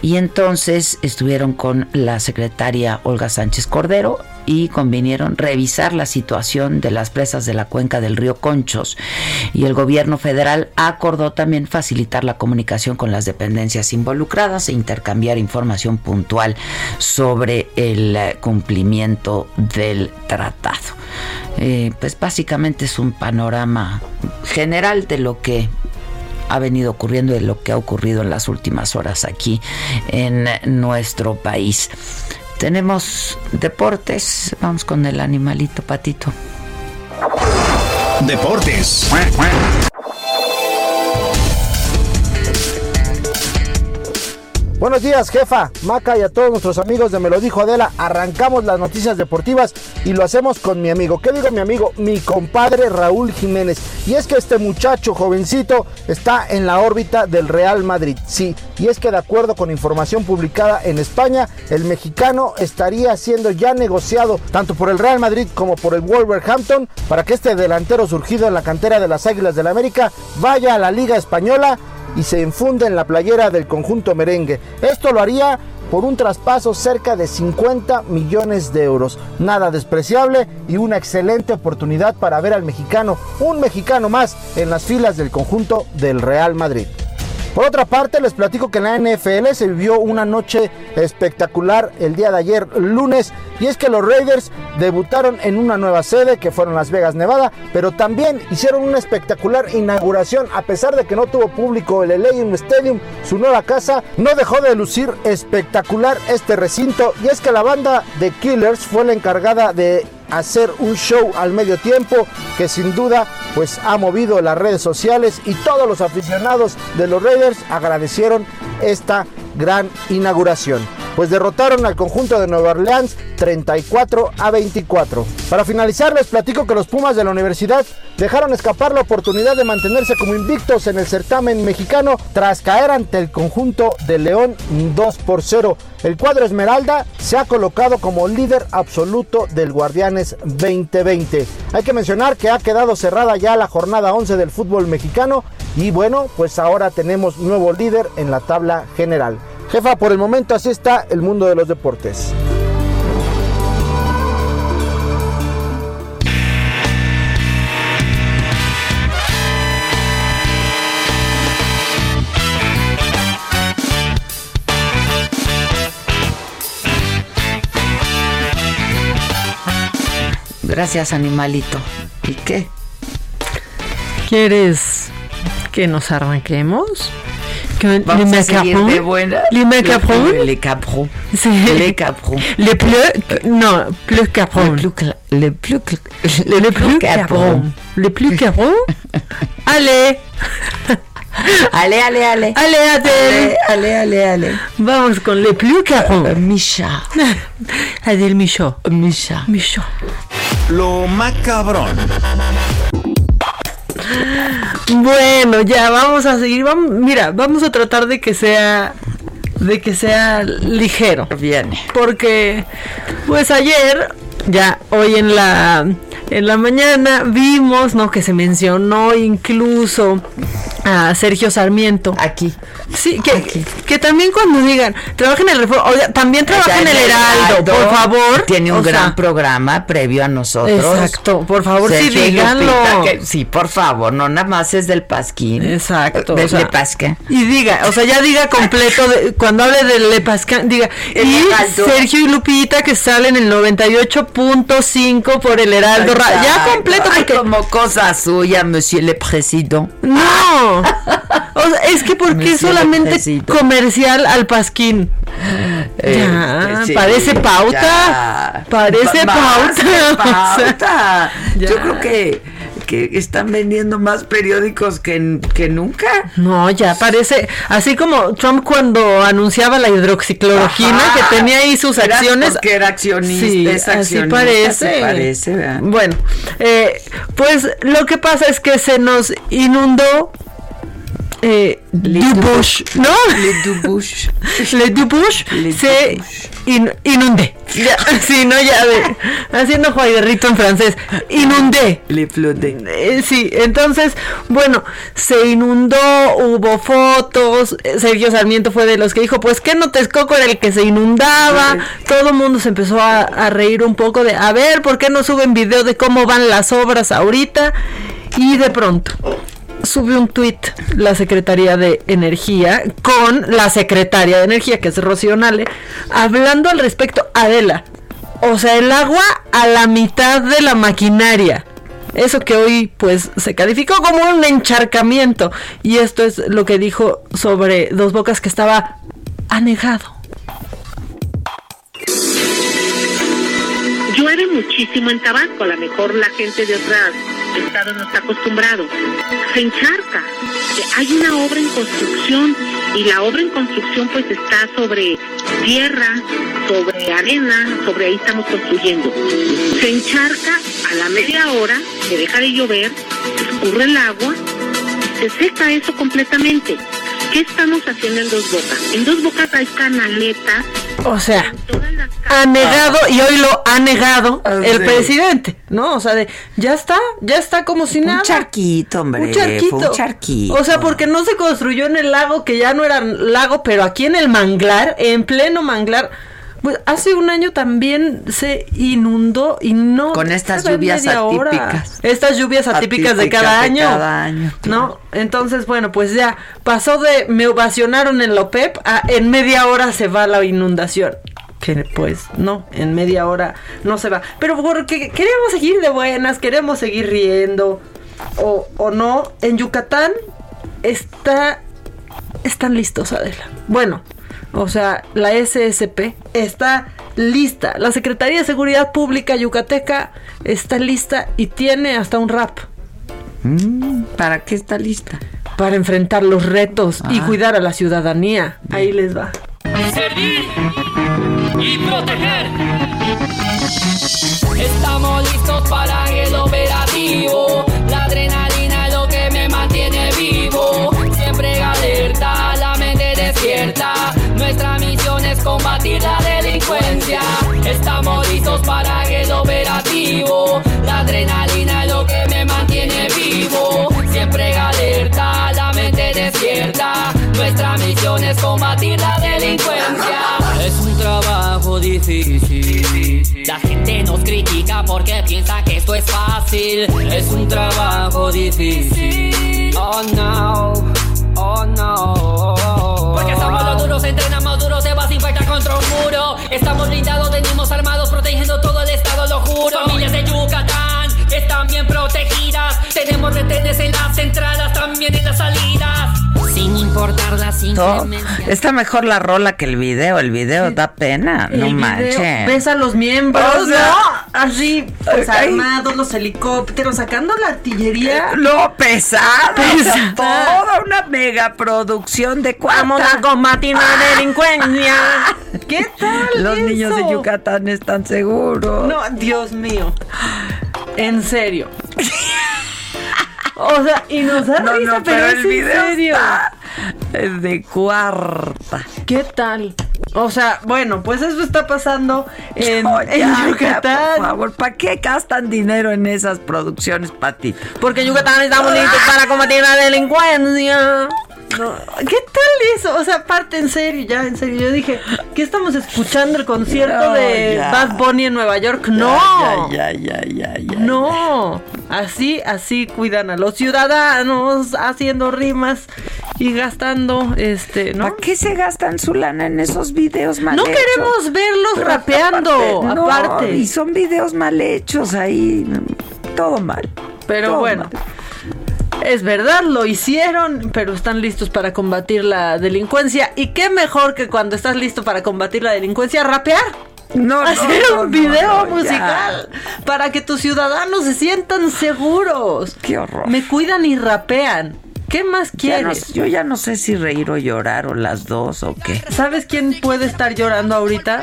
Y entonces estuvieron con la secretaria Olga Sánchez Cordero y convinieron revisar la situación de las presas de la cuenca del río Conchos. Y el gobierno federal acordó también facilitar la comunicación con las dependencias involucradas e intercambiar información puntual sobre el eh, cumplimiento del tratado. Eh, pues básicamente es un panorama general de lo que ha venido ocurriendo y de lo que ha ocurrido en las últimas horas aquí en nuestro país. Tenemos deportes, vamos con el animalito patito. Deportes. Buenos días, jefa, Maca y a todos nuestros amigos de Me lo dijo Adela. Arrancamos las noticias deportivas y lo hacemos con mi amigo. ¿Qué digo mi amigo? Mi compadre Raúl Jiménez. Y es que este muchacho jovencito está en la órbita del Real Madrid. Sí, y es que de acuerdo con información publicada en España, el mexicano estaría siendo ya negociado tanto por el Real Madrid como por el Wolverhampton para que este delantero surgido en la cantera de las Águilas del la América vaya a la Liga Española y se infunde en la playera del conjunto merengue. Esto lo haría por un traspaso cerca de 50 millones de euros. Nada despreciable y una excelente oportunidad para ver al mexicano, un mexicano más en las filas del conjunto del Real Madrid. Por otra parte, les platico que en la NFL se vivió una noche espectacular el día de ayer, lunes, y es que los Raiders debutaron en una nueva sede que fueron Las Vegas, Nevada, pero también hicieron una espectacular inauguración, a pesar de que no tuvo público el Elysium Stadium, su nueva casa, no dejó de lucir espectacular este recinto, y es que la banda de Killers fue la encargada de hacer un show al medio tiempo que sin duda pues ha movido las redes sociales y todos los aficionados de los Raiders agradecieron esta gran inauguración pues derrotaron al conjunto de Nueva Orleans 34 a 24. Para finalizar, les platico que los Pumas de la universidad dejaron escapar la oportunidad de mantenerse como invictos en el certamen mexicano tras caer ante el conjunto de León 2 por 0. El cuadro Esmeralda se ha colocado como líder absoluto del Guardianes 2020. Hay que mencionar que ha quedado cerrada ya la jornada 11 del fútbol mexicano y bueno, pues ahora tenemos nuevo líder en la tabla general. Jefa, por el momento así está el mundo de los deportes. Gracias, animalito. ¿Y qué? ¿Quieres que nos arranquemos? Que Vamos les macarons- buena. Les macarons Les caprons. Les caprons. Les plus... Non, plus caprons. Les plus... Les plus caprons. Les plus caprons Allez Allez, allez, allez. Allez, Adèle Allez, allez, allez. Vamos con les plus caprons. Misha. Adèle Michaud. Misha. Michaud. Lo macabrón. Bueno, ya vamos a seguir. Vamos, mira, vamos a tratar de que sea de que sea ligero. Viene. Porque pues ayer ya hoy en la en la mañana vimos, ¿no? Que se mencionó incluso a Sergio Sarmiento. Aquí. Sí, que, que también cuando digan, trabaja en el Reforma, oiga, también trabaja en el Heraldo, por favor. Tiene un O sea, gran programa previo a nosotros. Exacto, por favor, sí, Sergio díganlo. Lupita, que- sí, por favor, no nada más es del Pasquín. Exacto. De, o sea, de Pasquín. Y diga, o sea, ya diga completo, de- cuando hable de Le Pascal, diga, El y Heraldo. Sergio y Lupita que salen en el 98.5 por el Heraldo. Ya completo, Ay, porque como cosa suya, monsieur le président. No. O sea, es que porque solamente comercial al pasquín. Eh, ya, sí, parece pauta. ya. Parece Más pauta. o sea. Yo creo que, que están vendiendo más periódicos que, que nunca. No, ya parece, así como Trump cuando anunciaba la hidroxicloroquina, Ajá. que tenía ahí sus Era acciones. porque era accionista, Sí, es así parece. parece. Bueno, eh, pues lo que pasa es que se nos inundó eh, du Bush, ¿no? Le Dubush. Le Dubush se in- inundé. Sí, no, ya de, haciendo Juaguerrito en francés. Inundé. Le Flode. Eh, sí, entonces, bueno, se inundó, hubo fotos, eh, Sergio Sarmiento fue de los que dijo, pues que no Texcoco era el que se inundaba, todo el mundo se empezó a, a reír un poco de, a ver, ¿por qué no suben video de cómo van las obras ahorita? Y de pronto sube un tuit la Secretaría de Energía con la Secretaria de Energía, que es Rocío Nale, hablando al respecto, Adela, o sea, el agua a la mitad de la maquinaria. Eso que hoy pues se calificó como un encharcamiento. Y esto es lo que dijo sobre Dos Bocas que estaba anegado. Llueve muchísimo en Tabasco, a lo mejor la gente de otros estados no está acostumbrado. Se encharca. Hay una obra en construcción y la obra en construcción pues está sobre tierra, sobre arena, sobre ahí estamos construyendo. Se encharca a la media hora, que deja de llover, escurre el agua, se seca eso completamente. ¿Qué estamos haciendo en Dos Bocas? En Dos Bocas hay canaletas O sea, anegado y hoy lo ha negado Ah, el sí. presidente, ¿no? O sea, de ya está, ya está como si nada. Un charquito, hombre. Un charquito. Un charquito. O sea, porque no se construyó en el lago, que ya no era lago, pero aquí en el manglar, en pleno manglar. Pues hace un año también se inundó y no. Con estas lluvias atípicas. Estas lluvias atípicas, de cada de año. cada año, ¿No? Entonces, bueno, pues ya pasó de me ovacionaron en la OPEP a en media hora se va la inundación. Que pues no, en media hora no se va. Pero porque queremos seguir de buenas, queremos seguir riendo. O, o no, en Yucatán está. Están listos, Adela. Bueno, o sea, la SSP está lista. La Secretaría de Seguridad Pública Yucateca está lista y tiene hasta un rap. Mm, ¿Para qué está lista? Para enfrentar los retos y Ah. cuidar a la ciudadanía. Ahí les va. servir y proteger. Estamos listos para el operativo. Combatir la delincuencia. Estamos listos para el operativo. La adrenalina es lo que me mantiene vivo. Siempre alerta, la mente despierta. Nuestra misión es combatir la delincuencia. Es un trabajo difícil. La gente nos critica porque piensa que esto es fácil. Es un trabajo difícil. Oh no, oh no. Porque somos los duros, entrenamos duros, se va sin falta contra un muro. Estamos blindados, venimos armados, protegiendo todo el estado, lo juro. Familias de Yucatán están bien protegidas. Tenemos retenes en las entradas, también en las salidas. Sin importar las Todo- inclemencias. Está mejor la rola que el video. El video da pena. El no manches. Ves a los miembros, O sea, ¿no? Así, pues armados, los helicópteros, sacando la artillería. Lo pesado. o sea, Pesada. toda una mega producción de Vamos cuántas. a combatir la delincuencia. ¿Qué tal? Los niños de? Yucatán están seguros. No, Dios mío. En serio. O sea, y nos da No, risa, no, pero, pero es el en video serio. está- de cuarta. ¿Qué tal? O sea, bueno, pues eso está pasando en, No, en ya, ya, Yucatán. por favor, ¿para qué gastan dinero en esas producciones, Pati? Porque Yucatán está bonito para combatir la delincuencia. No, ¿Qué tal eso? O sea, aparte, en serio, ya, en serio. Yo dije, ¿qué estamos escuchando? ¿El concierto No, de ya. Bad Bunny en Nueva York? No. Ya, ya, ya, ya, ya. No, así, así cuidan a los ciudadanos haciendo rimas y gastando, este, ¿no? ¿Para qué se gastan su lana en esos videos mal No hechos? queremos verlos Pero rapeando, no, aparte. y son videos mal hechos ahí, todo mal. Pero todo bueno, mal. es verdad, lo hicieron, pero están listos para combatir la delincuencia. ¿Y qué mejor que cuando estás listo para combatir la delincuencia, rapear? No, Hacer no, un video musical para que tus ciudadanos se sientan seguros. Qué horror. Me cuidan y rapean. ¿Qué más Ya quieres? yo ya no sé si reír o llorar o las dos o qué. ¿Sabes quién puede estar llorando ahorita?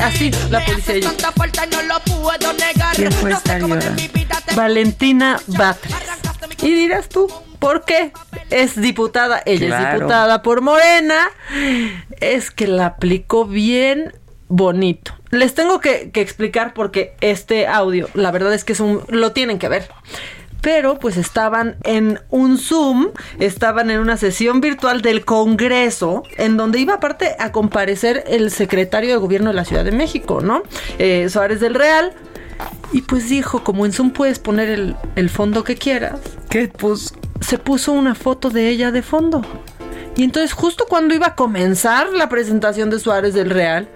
Así, la policía. yo. ¿Quién puede estar llorando? Valentina Batres. Y dirás tú, ¿por qué? Es diputada, ella es diputada por Morena. Es que la aplicó bien bonito. Les tengo que, que explicar porque este audio, la verdad es que es un, lo tienen que ver. Pero pues estaban en un Zoom, estaban en una sesión virtual del Congreso, en donde iba aparte a comparecer el secretario de gobierno de la Ciudad de México, ¿no? Eh, Suárez del Real. Y pues dijo, como en Zoom puedes poner el, el fondo que quieras. ¿Qué puso? Se puso una foto de ella de fondo. Y entonces justo cuando iba a comenzar la presentación de Suárez del Real,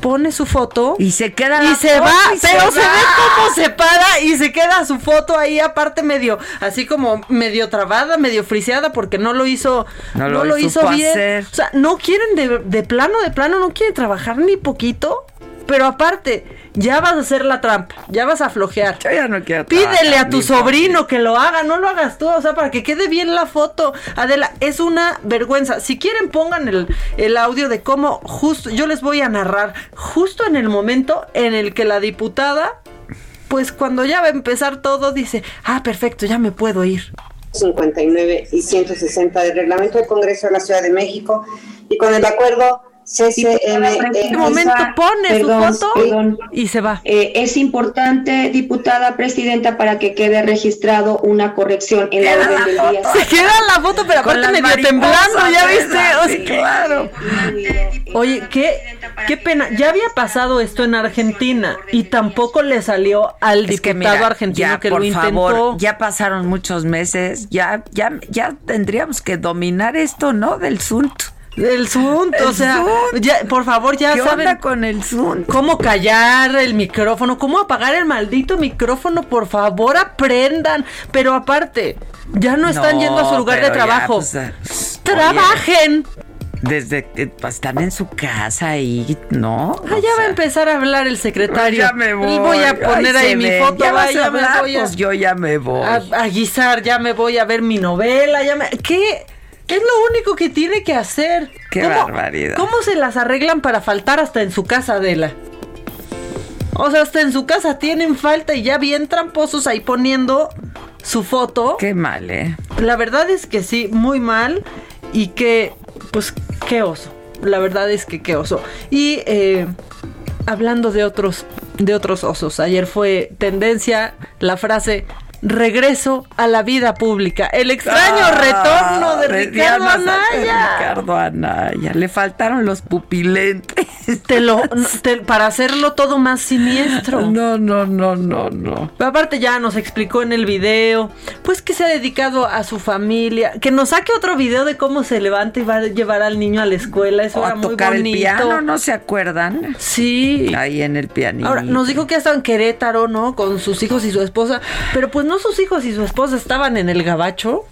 pone su foto Y se queda y se va, y pero se, va. ve cómo se para y se queda su foto ahí aparte medio, así como medio trabada, medio friseada porque no lo hizo, No no, lo lo hizo bien. hacer. O sea, no quieren de, de plano, de plano, no quieren trabajar ni poquito, pero aparte, ya vas a hacer la trampa, ya vas a flojear. Yo ya no quiero Pídele a tu sobrino que lo haga, no lo hagas tú, o sea, para que quede bien la foto. Adela, es una vergüenza. Si quieren, pongan el, el audio de cómo justo, yo les voy a narrar, justo en el momento en el que la diputada, pues cuando ya va a empezar todo, dice, ah, perfecto, ya me puedo ir. 59 y 160 del Reglamento del Congreso de la Ciudad de México y con el acuerdo CCM. En este momento pone su foto y se va. Eh, es importante, diputada presidenta, para que quede registrado una corrección en la orden del día. Se queda la foto, pero Con aparte medio temblando, ¿ya viste? esas, O sí, sea, claro. Oye, qué, qué pena. Ya había pasado esto en Argentina y tampoco le salió al Es que diputado mira, argentino ya, que por lo intentó. favor, ya pasaron muchos meses, ya, ya, ya tendríamos que dominar esto, ¿no? Del Zunt. Del Zoom, o El sea, ya, por favor, ya ¿Qué saben onda con el cómo callar el micrófono, cómo apagar el maldito micrófono, por favor, aprendan. Pero aparte, ya no están No, yendo a su lugar de ya, trabajo. pues, eh, Trabajen. Desde que pues, están en su casa y, ¿no? Ah, ya va a empezar a hablar el secretario. Ya me voy. Voy a poner Ay, ahí mi ven. foto. Ya vas vaya, a hablar, me voy a, pues yo ya me voy. a, a guisar, ya me voy a ver mi novela. Ya me, ¿Qué? Es lo único que tiene que hacer. Qué ¿Cómo- barbaridad. ¿Cómo se las arreglan para faltar hasta en su casa, Adela? O sea, hasta en su casa tienen falta y ya bien tramposos ahí poniendo su foto. Qué mal, ¿eh? La verdad es que sí, muy mal. Y que, pues, qué oso. La verdad es que qué oso. Y eh, hablando de otros, de otros osos, ayer fue tendencia la frase. Regreso a la vida pública. El extraño Ah, retorno de de Ricardo Diana Anaya. Ricardo Anaya. Le faltaron los pupilentes. Te lo, te- para hacerlo todo más siniestro. No, no, no, no, no. Pero aparte ya nos explicó en el video, pues que se ha dedicado a su familia, que nos saque otro video de cómo se levanta y va a llevar al niño a la escuela, eso O era a muy el bonito. piano, ¿no se acuerdan? Sí. Ahí en el pianito. Ahora, nos dijo que ha estado en Querétaro, ¿no? Con sus hijos y su esposa, pero pues no sus hijos y su esposa estaban en el gabacho.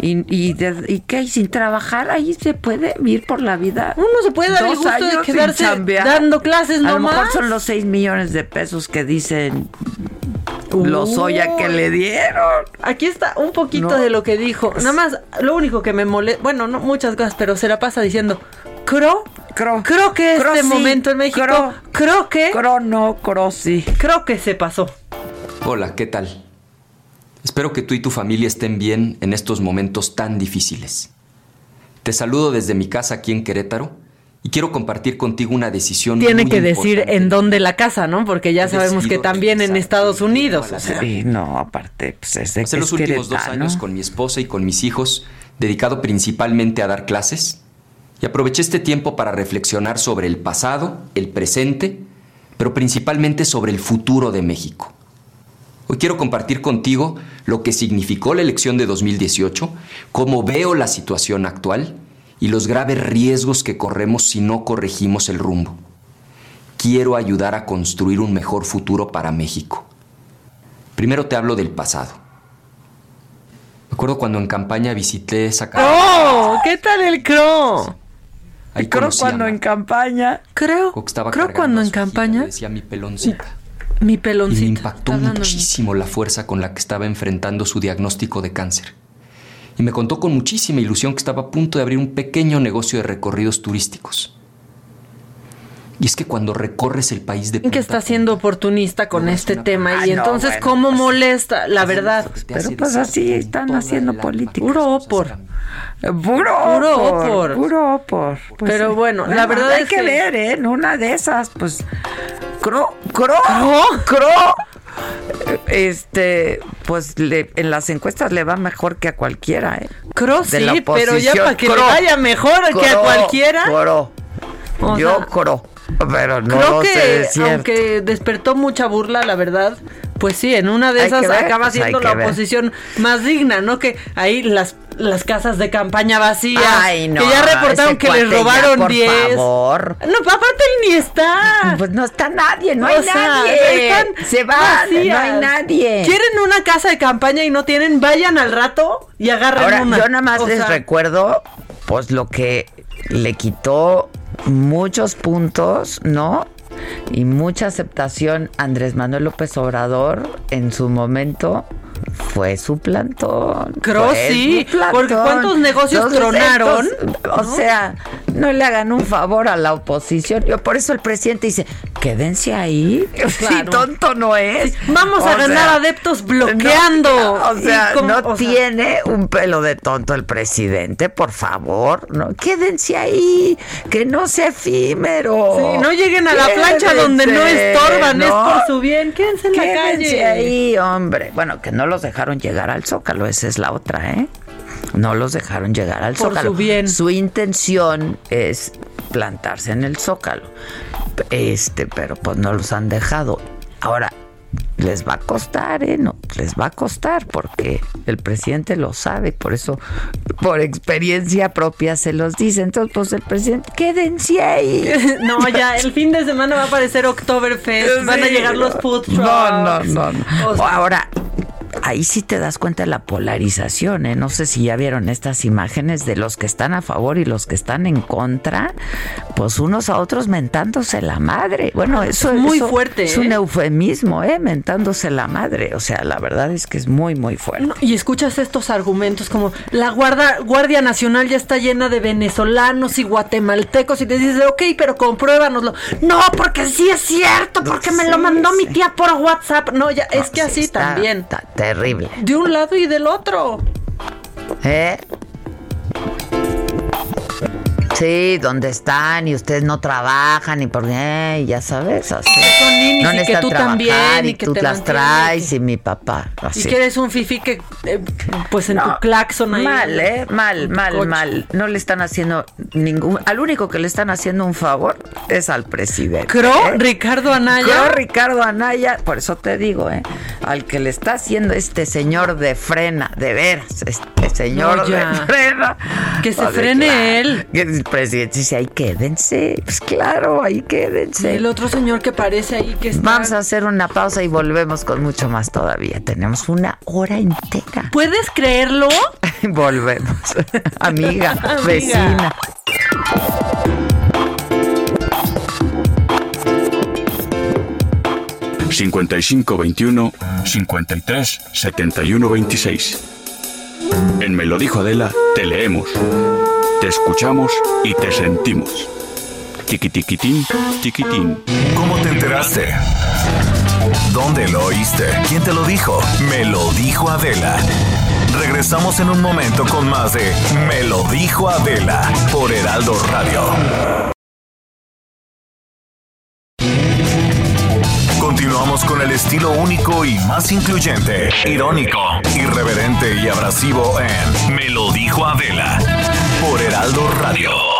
¿Y, y, de- y qué? ¿Y sin trabajar ahí se puede ir por la vida? Uno se puede dar el gusto de quedarse dando clases A lo mejor nomás. son los 6 millones de pesos que dicen los Oya que le dieron. Aquí está un poquito No. de lo que dijo. Nada más, lo único que me molesta, bueno, no muchas cosas, pero se la pasa diciendo, creo, Cro. creo que Cro este sí, momento en México, cro. creo que, Cro no, cro sí. creo que se pasó. Hola, ¿qué tal? Espero que tú y tu familia estén bien en estos momentos tan difíciles. Te saludo desde mi casa aquí en Querétaro y quiero compartir contigo una decisión Tiene muy que decir importante. en dónde la casa, ¿no? Porque ya He sabemos que también en Estados Unidos. o sea. Sí, no, aparte, pues es de Pasé que los es últimos dos años con mi esposa y con mis hijos, dedicado principalmente a dar clases, y aproveché este tiempo para reflexionar sobre el pasado, el presente, pero principalmente sobre el futuro de México. Hoy quiero compartir contigo lo que significó la elección de 2018, cómo veo la situación actual y los graves riesgos que corremos si no corregimos el rumbo. Quiero ayudar a construir un mejor futuro para México. Primero te hablo del pasado. Me acuerdo cuando en campaña visité esa casa. ¡Oh! ¿Qué tal el Cro? Ahí Creo conocí a cuando en campaña. Creo. creo cuando en campaña. decía mi peloncita. Mi Y me impactó muchísimo la fuerza con la que estaba enfrentando su diagnóstico de cáncer. Y me contó con muchísima ilusión que estaba a punto de abrir un pequeño negocio de recorridos turísticos. Y es que cuando recorres el país de que está siendo oportunista con este tema y no, entonces bueno, cómo molesta, la verdad. Pero pues así están haciendo política. Puro opor. Puro, Puro opor. Puro opor. Pues Pero sí. bueno, la verdad hay es que, que- ver, ¿eh? En una de esas, pues. Cro, cro, ¿Cro? cro. Este, pues le- en las encuestas le va mejor que a cualquiera, ¿eh? Cro De la sí, pero ya oposición. para que le Cro. vaya mejor que a cualquiera. Cro. O Yo sea, cro. Pero no Creo sé, que aunque despertó mucha burla, la verdad, pues sí, en una de Hay esas acaba pues siendo la ver. oposición más digna, ¿no? Que ahí las las casas de campaña vacías, Ay, no, que ya reportaron que les robaron por 10. favor. No, aparte él ni está. Pues no está nadie, no O hay sea, nadie. están Se van, vacías. no hay nadie. ¿Quieren una casa de campaña y no tienen? Vayan al rato y agarren Ahora, una. yo nada más O les sea, recuerdo, pues lo que le quitó muchos puntos, ¿no? Y mucha aceptación Andrés Manuel López Obrador en su momento fue su plantón. Creo sí, plantón. porque ¿cuántos negocios tronaron? estos, o sea, no le hagan un favor a la oposición. Yo por eso el presidente dice, quédense ahí. Sí, Claro. tonto no es. Vamos a ganar adeptos bloqueando. no, o sea, no o sea, tiene un pelo de tonto el presidente, por favor. No, quédense ahí, que no sea efímero. Sí, no lleguen a la plancha donde no Quédense, estorban, es por su bien. Quédense en la Quédense calle. ahí, hombre. Bueno, que no los dejaron llegar al Zócalo, esa es la otra, ¿eh? No los dejaron llegar al Por Zócalo. su bien. Su intención es plantarse en el Zócalo. Este, pero pues no los han dejado. Ahora, les va a costar, ¿eh? No, les va a costar porque el presidente lo sabe, por eso, por experiencia propia se los dice. Entonces, pues el presidente, quédense ahí. No, ya, el fin de semana va a aparecer Oktoberfest, van a Sí, llegar los food trucks. No, no, no. no. O sea, Ahora, ahí sí te das cuenta de la polarización, ¿eh? No sé si ya vieron estas imágenes de los que están a favor y los que están en contra, pues unos a otros mentándose la madre. Bueno, eso Es muy eso fuerte, Es ¿eh? un eufemismo, ¿eh? Mentándose la madre. O sea, la verdad es que es muy, muy fuerte. No, y escuchas estos argumentos como la guarda, Guardia Nacional ya está llena de venezolanos y guatemaltecos y te dices, ok, pero compruébanoslo. No, porque sí es cierto, porque me lo Sí, mandó mi tía por WhatsApp. No, ya, es que Sí, así está- también. Está terrible. De un lado y del otro. ¿Eh? Sí, donde están y ustedes no trabajan y por qué, ya sabes, así. son ninis y que necesitan tú trabajar también, y, y que tú te las traes y mi papá, así. Y que eres un fifi que, eh, pues en No, tu claxon ahí. Mal, ¿eh? Mal, mal, coche. mal. No le están haciendo ningún... Al único que le están haciendo un favor es al presidente. Creo, ¿eh? Ricardo Anaya. Creo Ricardo Anaya, por eso te digo, ¿eh? Al que le está haciendo este señor de frena, de veras, este señor No, de frena. Que se frene claro, él. que El presidente dice, ahí quédense. Pues claro, ahí quédense. El otro señor que parece ahí que está. Vamos a hacer una pausa y volvemos con mucho más todavía. Tenemos una hora entera. ¿Puedes creerlo? Volvemos. Amiga, Amiga. vecina. ...5521... ...53... ...71 26. En Me lo dijo Adela, te leemos... ...te escuchamos y te sentimos... ...tiquitiquitín, tiquitín... ¿Cómo te enteraste? ¿Dónde lo oíste? ¿Quién te lo dijo? Me lo dijo Adela. Regresamos en un momento con más de Me lo dijo Adela por Heraldo Radio. Continuamos con el estilo único y más incluyente, irónico, irreverente y abrasivo en Me lo dijo Adela por Heraldo Radio.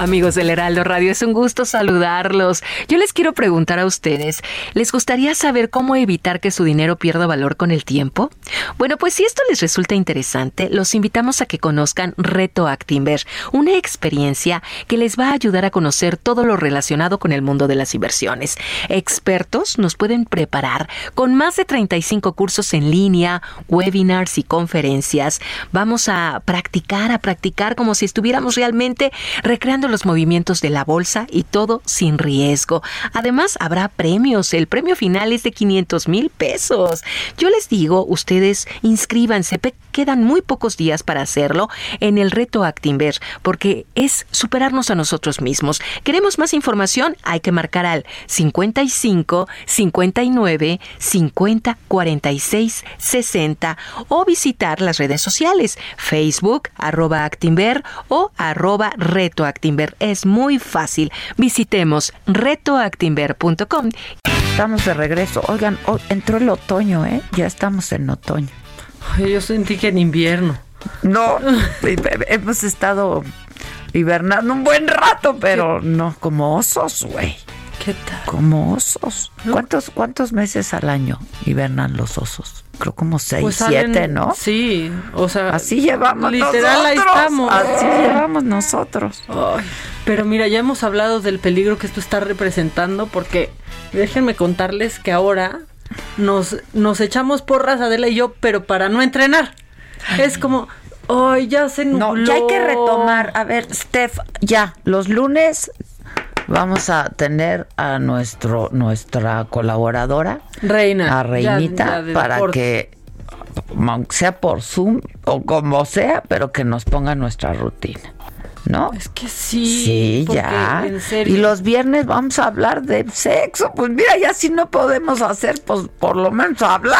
Amigos del Heraldo Radio, es un gusto saludarlos. Yo les quiero preguntar a ustedes, ¿les gustaría saber cómo evitar que su dinero pierda valor con el tiempo? Bueno, pues si esto les resulta interesante, los invitamos a que conozcan Reto Actinver, una experiencia que les va a ayudar a conocer todo lo relacionado con el mundo de las inversiones. Expertos nos pueden preparar con más de 35 cursos en línea, webinars y conferencias. Vamos a practicar, a practicar como si estuviéramos realmente recreando los movimientos de la bolsa y todo sin riesgo. Además, habrá premios. El premio final es de 500 mil pesos. Yo les digo, ustedes inscríbanse. Quedan muy pocos días para hacerlo en el reto Actinver, porque es superarnos a nosotros mismos. ¿Queremos más información? Hay que marcar al 55 59 50 46 60 o visitar las redes sociales Facebook, arroba Actinver o arroba reto Actinver. Es muy fácil. Visitemos retoactinver.com. Estamos de regreso. Oigan, oh, entró el otoño, ¿eh? Ya estamos en otoño. Ay, yo sentí que en invierno. No, hemos estado hibernando un buen rato, pero no como osos, güey. ¿Qué tal? Como osos. ¿Cuántos, ¿Cuántos meses al año hibernan los osos? Creo como seis, Pues siete, ¿no? Sí, o sea, Así llevamos literal ahí estamos. Así llevamos nosotros. Pero mira, ya hemos hablado del peligro que esto está representando porque déjenme contarles que ahora nos, nos echamos porras Adela y yo, pero para no entrenar. Es como, ay, ya se nubló. No, ya hay que retomar. A ver, Steph, ya, los lunes vamos a tener a nuestro nuestra colaboradora, Reina. a Reinita, ya de para deporte. que, aunque sea por Zoom o como sea, pero que nos ponga nuestra rutina. ¿No? Es que sí. Sí, ya. En serio. Y los viernes vamos a hablar de sexo. Pues mira, ya si no podemos hacer, pues por lo menos hablar.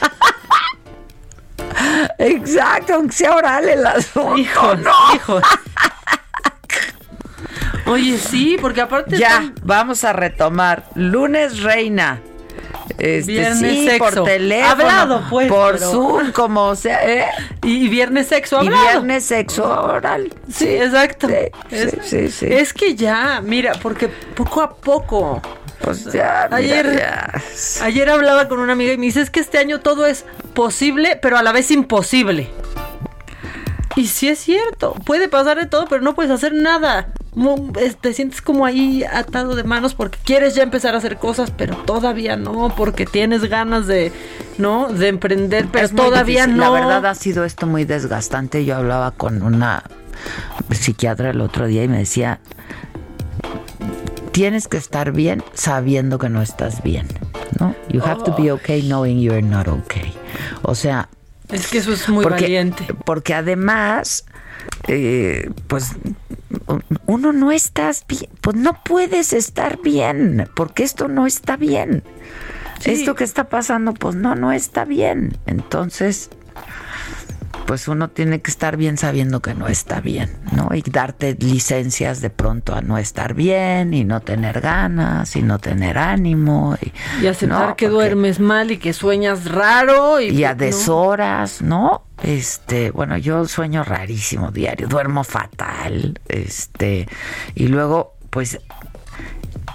Exacto, aunque sea oral el asunto. Hijos, ¿no? hijos. Oye, sí, porque aparte Ya, están- vamos a retomar. Lunes reina. Este, Viernes sí, sexo. por teléfono, Hablado, pues, por pero- Zoom, como sea, ¿eh? Y viernes sexo Y hablado. viernes sexo oral. Sí, exacto. Sí, es, sí, sí, es que ya, mira, porque poco a poco. Pues ya, mira, ayer, ya. ayer hablaba con una amiga y me dice, es que este año todo es posible, pero a la vez imposible. Y sí es cierto, puede pasar de todo, pero no puedes hacer nada. Te sientes como ahí atado de manos porque quieres ya empezar a hacer cosas, pero todavía no, porque tienes ganas de, ¿no? De emprender, pero Es todavía no. La verdad ha sido esto muy desgastante. Yo hablaba con una psiquiatra el otro día y me decía, tienes que estar bien sabiendo que no estás bien, ¿no? You have to be okay knowing you're not okay. O sea, Es que eso es muy porque, valiente. Porque además, eh, pues uno no estás bien, pues no puedes estar bien, porque esto no está bien. Sí. Esto que está pasando, pues no, no está bien. Entonces, pues uno tiene que estar bien sabiendo que no está bien, ¿no? Y darte licencias de pronto a no estar bien y no tener ganas y no tener ánimo. Y, Y aceptar ¿no? que Porque- duermes mal y que sueñas raro. Y, y a deshoras, ¿no? Este, bueno, yo sueño rarísimo diario, duermo fatal, este, y luego, pues,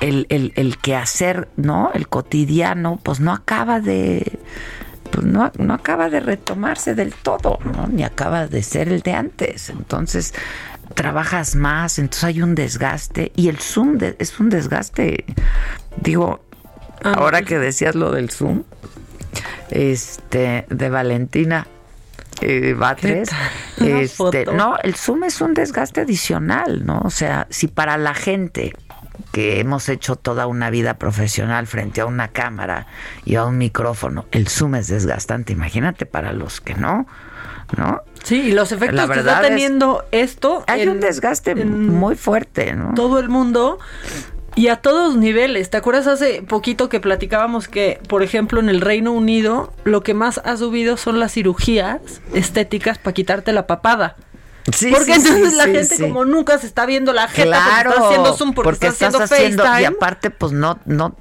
el, el, el quehacer, ¿no? El cotidiano, pues no acaba de, pues no, no acaba de retomarse del todo, ¿no? Ni acaba de ser el de antes. Entonces, trabajas más, entonces hay un desgaste, y el Zoom de- es un desgaste, digo, Ah, ahora pues- que decías lo del Zoom, este, de Valentina eh, Batres, este, no, el Zoom es un desgaste adicional, ¿no? O sea, si para la gente que hemos hecho toda una vida profesional frente a una cámara y a un micrófono, el Zoom es desgastante. Imagínate para los que no, ¿no? Sí, y los efectos La que está es- teniendo esto. Hay en- un desgaste muy fuerte, ¿no? todo el mundo y a todos niveles. ¿Te acuerdas hace poquito que platicábamos que, por ejemplo, en el Reino Unido lo que más ha subido son las cirugías estéticas para quitarte la papada? Sí, porque sí, sí, entonces la gente como nunca se está viendo la jeta Claro, porque está haciendo Zoom, porque, está haciendo, FaceTime. y aparte pues no no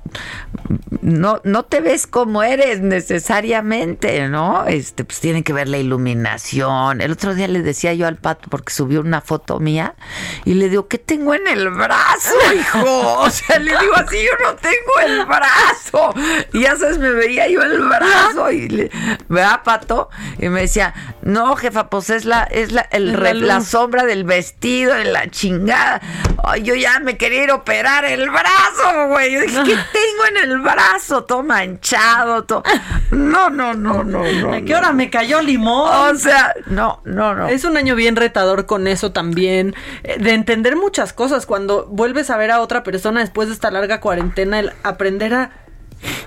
no no te ves como eres necesariamente, ¿no? Este pues tiene que ver la iluminación. El otro día le decía yo al pato porque subió una foto mía y le digo, "¿Qué tengo en el brazo, hijo?" O sea, le digo así, "Yo no tengo el brazo." Y ya sabes, me veía yo el brazo y le vea pato y me decía, "No, jefa, pues es la es la el Es la sombra del vestido, de la chingada. Ay, yo ya me quería ir a operar el brazo, güey. Yo dije, ¿qué tengo en el brazo? Todo manchado, todo. No, no, no, no, no. ¿A qué hora me cayó limón? O sea, no, no, no. Es un año bien retador con eso también, eh, de entender muchas cosas. Cuando vuelves a ver a otra persona después de esta larga cuarentena, el aprender a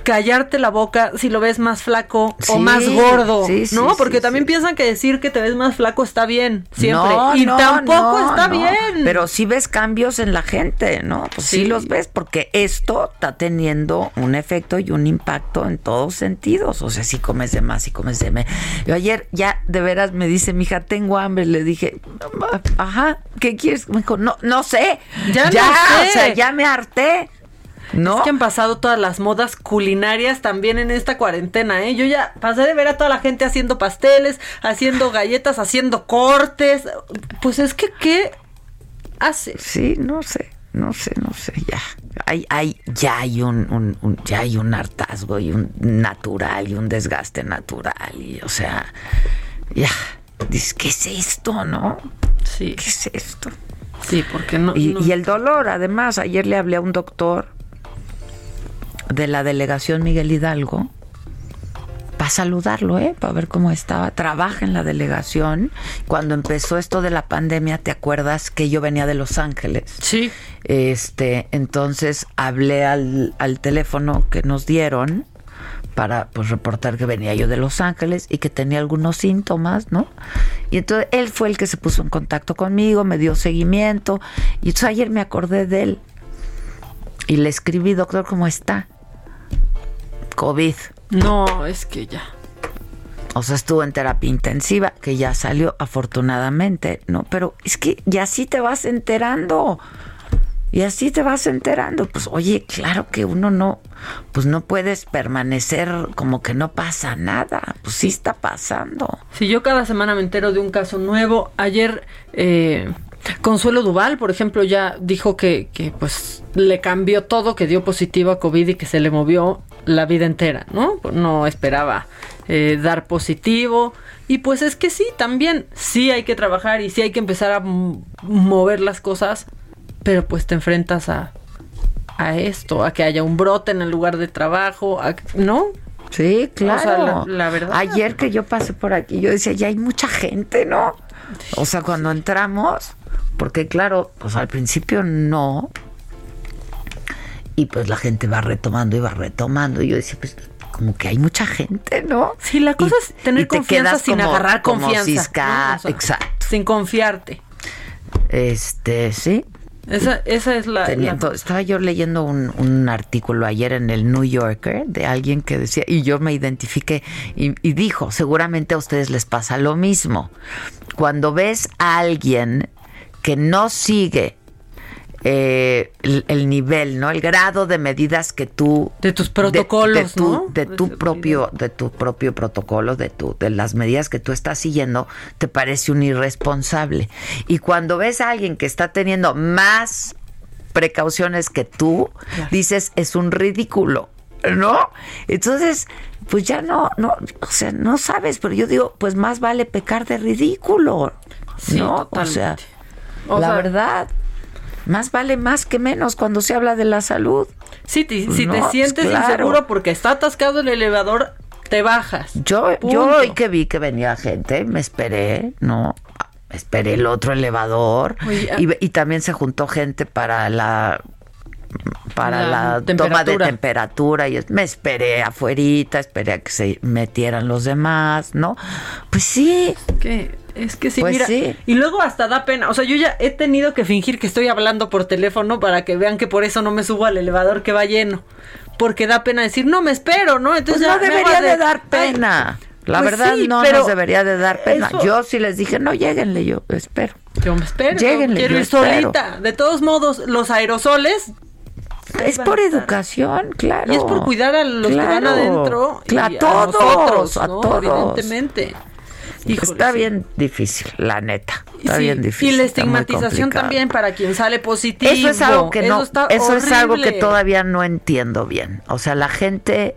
callarte la boca si lo ves más flaco o más gordo, sí, sí, ¿no? Porque también piensan que decir que te ves más flaco está bien, siempre. No, y no, tampoco no, está bien. Pero sí ves cambios en la gente, ¿no? Pues sí. Los ves porque esto está teniendo un efecto y un impacto en todos sentidos. O sea, si comes de más, si comes de menos. Yo ayer ya de veras me dice, mija, tengo hambre. Le dije, ajá, ¿qué quieres? Me dijo, no, no sé. Ya ya sé. o sea, ya me harté. ¿No? Es que han pasado todas las modas culinarias también en esta cuarentena, ¿eh? Yo ya pasé de ver a toda la gente haciendo pasteles, haciendo galletas, haciendo cortes. Pues es que, ¿qué hace? Sí, no sé, no sé, no sé, ya. Hay, hay, ya hay un, un- un- ya hay un hartazgo y un natural y un desgaste natural. Y o sea, ya. Dices, ¿qué es esto, no? Sí. ¿Qué es esto? Sí, porque no. Y, no- y el dolor, además, ayer le hablé a un doctor de la delegación Miguel Hidalgo para saludarlo, ¿eh? Para ver cómo estaba. Trabaja en la delegación. Cuando empezó esto de la pandemia, ¿te acuerdas que yo venía de Los Ángeles? Sí. Este, entonces hablé al, al teléfono que nos dieron para pues reportar que venía yo de Los Ángeles y que tenía algunos síntomas, ¿no? Y entonces él fue el que se puso en contacto conmigo, me dio seguimiento y entonces ayer me acordé de él y le escribí, doctor, ¿cómo está? COVID. No, es que ya. O sea, estuvo en terapia intensiva, que ya salió afortunadamente, ¿no? Pero es que ya así te vas enterando. Y así te vas enterando. Pues oye, claro que uno no, pues no puedes permanecer como que no pasa nada. Pues sí está pasando. Si yo cada semana me entero de un caso nuevo, ayer eh, Consuelo Duval, por ejemplo, ya dijo que, que pues le cambió todo, que dio positivo a COVID y que se le movió la vida entera, ¿no? No esperaba eh, dar positivo. Y pues es que sí, también sí hay que trabajar y sí hay que empezar a mover las cosas, pero pues te enfrentas a, a esto, a que haya un brote en el lugar de trabajo, a- ¿no? Sí, claro. O sea, la, la verdad. Ayer que yo pasé por aquí, yo decía, ya hay mucha gente, ¿no? O sea, cuando entramos, porque claro, pues al principio no. Y pues la gente va retomando y va retomando. Y yo decía, pues como que hay mucha gente, ¿no? Sí, la cosa es tener y te confianza quedas sin como- agarrar como confianza. cisca- ¿no? O sea, exacto. Sin confiarte. Este, sí. Esa, esa es la. Estaba yo leyendo un, un artículo ayer en el New Yorker de alguien que decía, y yo me identifiqué, y, y dijo, seguramente a ustedes les pasa lo mismo. Cuando ves a alguien que no sigue eh, el, el nivel, ¿no? El grado de medidas que tú de tus protocolos, de, tu, ¿no? de tu propio de tu propio protocolo, de tu de las medidas que tú estás siguiendo, te parece un irresponsable. Y cuando ves a alguien que está teniendo más precauciones que tú, dices, es un ridículo. ¿No? Entonces, pues ya no, no, o sea, no sabes, pero yo digo, pues más vale pecar de ridículo. Sí, ¿no? totalmente. O sea, O la sea- verdad, más vale más que menos cuando se habla de la salud. Sí, te- si te sientes pues, claro. inseguro porque está atascado el elevador, te bajas. Yo, yo hoy que vi que venía gente, me esperé, ¿no? Esperé el otro elevador Oye, y, y también se juntó gente para la para La la, toma de temperatura. y me esperé afuerita, esperé a que se metieran los demás, ¿no? Pues sí. ¿Qué? Es que sí, Pues mira. sí. Y luego hasta da pena. O sea, yo ya he tenido que fingir que estoy hablando por teléfono para que vean que por eso no me subo al elevador que va lleno. Porque da pena decir, no me espero, ¿no? Pues Entonces no ya me debería de dar pena. La Pues verdad sí, no nos debería de dar pena. eso- Yo sí les dije, no, lléguenle, yo espero. Yo me espero. Lléguenle, quiero yo ir espero. solita. De todos modos, los aerosoles. Es por educación, claro. Y es por cuidar a los que van adentro. y Claro, a a todos, nosotros, a ¿no? todos. Evidentemente. Híjole, Está sí. bien difícil, la neta. Está Sí, bien difícil. Y la estigmatización también para quien sale positivo. Eso es algo que no, está eso es algo que todavía no entiendo bien. O sea, la gente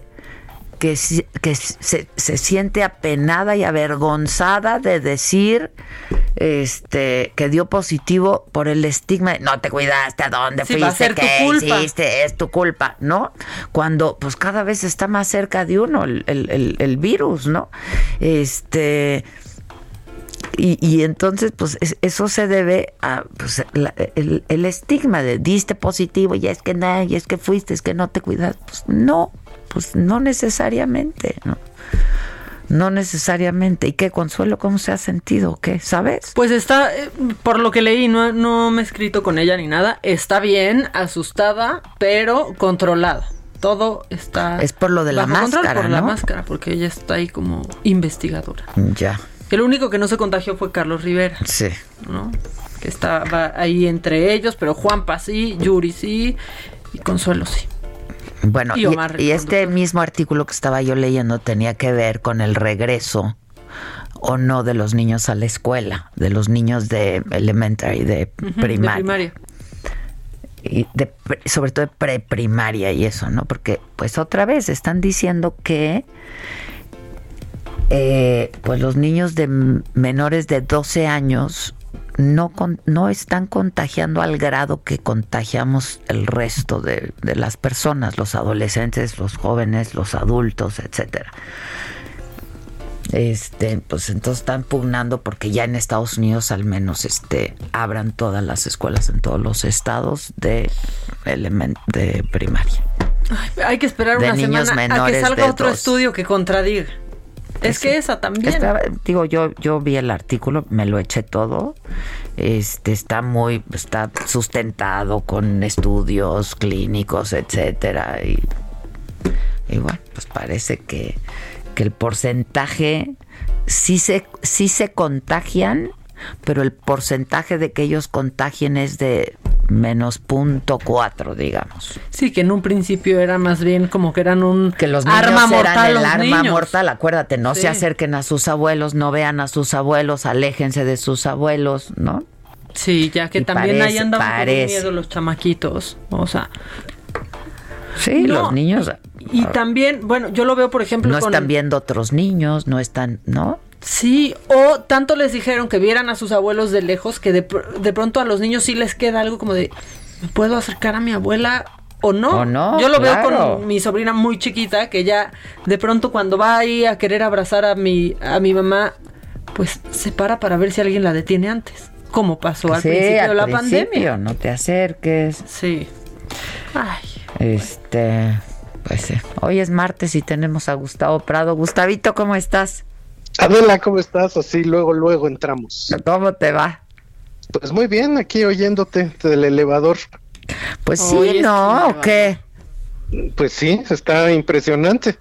que, que se, se siente apenada y avergonzada de decir este que dio positivo por el estigma de, no te cuidaste, a dónde Sí, fuiste, qué hiciste, es tu culpa, ¿no? Cuando pues cada vez está más cerca de uno el, el- el- el virus, ¿no? Este y, y entonces, pues es- eso se debe a pues, la- el, el estigma de diste positivo y es que nada, y es que fuiste, es que no te cuidas. Pues no, pues no necesariamente, ¿no? No necesariamente. ¿Y qué consuelo? ¿Cómo se ha sentido? ¿Qué? ¿Sabes? Pues está, eh, por lo que leí, no, no me he escrito con ella ni nada. Está bien, asustada, pero controlada. Todo está. Es por lo de la bajo control, máscara, por la máscara, porque ella está ahí como investigadora. Ya, El único que no se contagió fue Carlos Rivera, sí. ¿no? Que estaba ahí entre ellos, pero Juanpa sí, Yuri sí, y Consuelo sí. Bueno, Y y, Omar, y este mismo artículo que estaba yo leyendo tenía que ver con el regreso o no de los niños a la escuela, de los niños de elementary, de Ujú, de primaria. primaria. y de sobre todo de preprimaria y eso, ¿no? Porque pues otra vez están diciendo que eh, pues los niños de menores de 12 años no, con- no están contagiando al grado que contagiamos el resto de, de las personas, los adolescentes, los jóvenes, los adultos, etcétera. Este, pues entonces están pugnando porque ya en Estados Unidos al menos este abran todas las escuelas en todos los estados de de primaria. Ay, hay que esperar De una niños semana a que menores salga de otro dos. estudio que contradiga. Es que esa también. Estaba- digo, yo, yo vi el artículo, me lo eché todo. Este está muy, está sustentado con estudios clínicos, etcétera. Y, y bueno, pues parece que, que el porcentaje sí se, sí se contagian, pero el porcentaje de que ellos contagien es de menos punto cuatro, digamos. Sí, que en un principio era más bien como que eran un que los niños arma eran mortal. el los arma niños. mortal, acuérdate, no Sí. se acerquen a sus abuelos, no vean a sus abuelos, aléjense de sus abuelos, ¿no? Sí, ya que Y también ahí parece- andaban con miedo los chamaquitos. O sea. Sí, No, los niños Y también, bueno, yo lo veo, por ejemplo, no con. están viendo otros niños, no están, ¿no? Sí, o tanto les dijeron que vieran a sus abuelos de lejos que de, de pronto a los niños sí les queda algo como de, ¿me puedo acercar a mi abuela o no? O no, Yo lo claro. veo con mi sobrina muy chiquita que ya de pronto cuando va ahí a querer abrazar a mi, a mi mamá, pues se para para ver si alguien la detiene antes. Como pasó al sí, principio al de la principio, pandemia. no te acerques. Sí. Ay, Este, pues sí. Hoy es martes y tenemos a Gustavo Prado. Gustavito, ¿cómo estás? Adela, ¿cómo estás? Así luego, luego entramos. ¿Cómo te va? Pues muy bien, aquí oyéndote del elevador. Pues sí, ¿no? ¿O qué? Pues sí, está impresionante.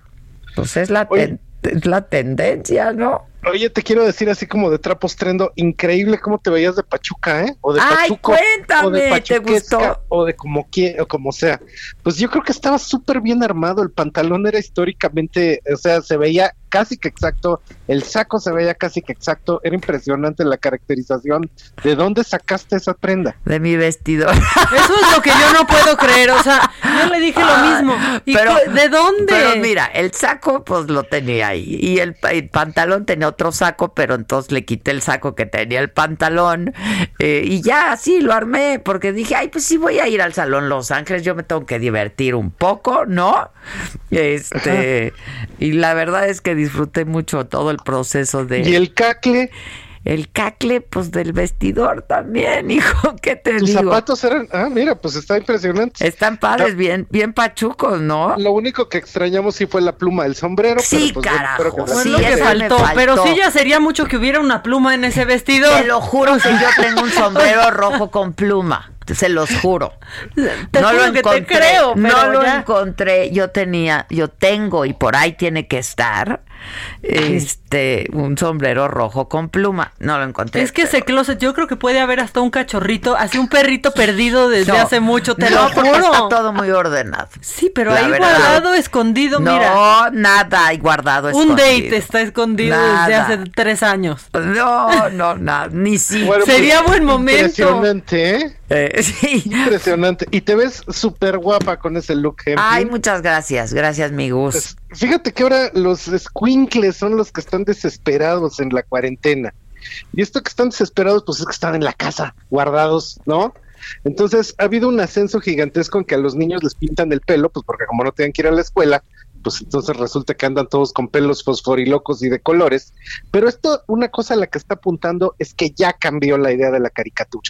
Pues es la, ten- es la tendencia, ¿no? Oye, te quiero decir así como de trapos trendo, increíble cómo te veías de Pachuca, ¿eh? O de Ay, Pachuco, o cuéntame, de ¿te Pachuquesca, gustó? O de como o como sea. Pues yo creo que estaba súper bien armado, el pantalón era históricamente, o sea, se veía casi que exacto, el saco se veía casi que exacto, era impresionante la caracterización. ¿De dónde sacaste esa prenda? De mi vestidor. Eso es lo que yo no puedo creer. O sea, yo le dije lo mismo. ¿Y Pero- ¿De dónde? Pero mira, el saco pues lo tenía ahí y el pantalón tenía otro saco, pero entonces le quité el saco que tenía el pantalón eh, y ya así lo armé porque dije, ay, pues sí voy a ir al Salón Los Ángeles, yo me tengo que divertir un poco, ¿no? Este, y la verdad es que disfruté mucho todo el proceso de... ¿Y el cacle? el cacle, pues del vestidor también, hijo, ¿qué te Tus digo? zapatos eran, ah, mira, pues está impresionante. Están padres, bien, bien pachucos, ¿no? Lo único que extrañamos sí fue la pluma del sombrero. Sí, pero pues, bueno, carajo, que Fue Sí, lo que faltó, faltó. pero sí ya sería mucho que hubiera una pluma en ese vestido. Te lo juro que yo tengo un sombrero rojo con pluma. Se los juro. Te juro que te creo, no pero lo ya. encontré. Yo tenía, yo tengo y por ahí tiene que estar este un sombrero rojo con pluma. No lo encontré. Es que ese closet, yo creo que puede haber hasta un cachorrito, así un perrito perdido desde No, hace mucho, te no, lo juro. Está todo muy ordenado. Sí, pero ahí verdad. guardado, escondido, no, mira. nada hay guardado. Un date escondido. está escondido Nada. desde hace tres años. No, no, nada, ni si. Bueno, Sería pues, buen momento. Impresionante, ¿eh? Eh, sí. Impresionante. Y te ves súper guapa con ese look. Ay, muchas gracias, gracias, mi Gus. Pues, fíjate que ahora los squinkles son los que están desesperados en la cuarentena. Y esto que están desesperados, pues es que están en la casa, guardados, ¿no? Entonces ha habido un ascenso gigantesco en que a los niños les pintan el pelo, pues porque como no tienen que ir a la escuela, pues entonces resulta que andan todos con pelos fosforilocos y de colores. Pero esto, una cosa a la que está apuntando es que ya cambió la idea de la caricatura.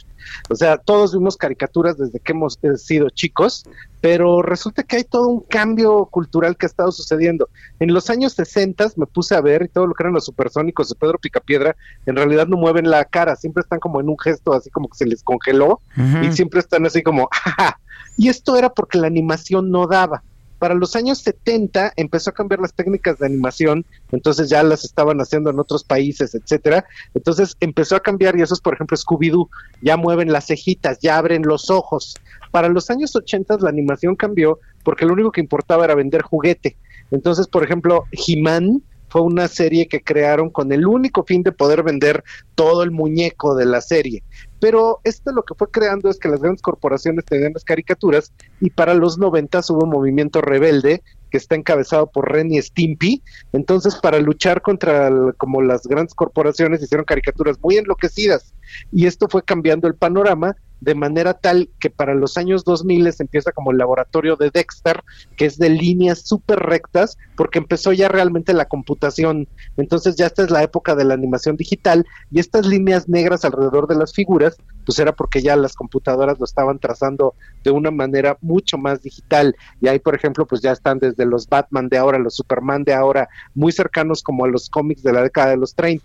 O sea, todos vimos caricaturas desde que hemos eh, sido chicos, pero resulta que hay todo un cambio cultural que ha estado sucediendo. En los años 60 me puse a ver y todo lo que eran los supersónicos de Pedro Picapiedra, en realidad no mueven la cara, siempre están como en un gesto así como que se les congeló y siempre están así como, "Jaja". Y esto era porque la animación no daba. Para los años 70 empezó a cambiar las técnicas de animación, entonces ya las estaban haciendo en otros países, etcétera. Entonces empezó a cambiar y eso es, por ejemplo, Scooby-Doo, ya mueven las cejitas, ya abren los ojos. Para los años 80 la animación cambió porque lo único que importaba era vender juguete. Entonces, por ejemplo, He-Man fue una serie que crearon con el único fin de poder vender todo el muñeco de la serie. Pero esto lo que fue creando es que las grandes corporaciones tenían las caricaturas y para los 90 hubo un movimiento rebelde que está encabezado por Ren y Stimpy. Entonces, para luchar contra como las grandes corporaciones hicieron caricaturas muy enloquecidas y esto fue cambiando el panorama de manera tal que para los años 2000 se empieza como el laboratorio de Dexter, que es de líneas súper rectas, porque empezó ya realmente la computación. Entonces ya esta es la época de la animación digital y estas líneas negras alrededor de las figuras, pues era porque ya las computadoras lo estaban trazando de una manera mucho más digital. Y ahí, por ejemplo, pues ya están desde los Batman de ahora, los Superman de ahora, muy cercanos como a los cómics de la década de los 30.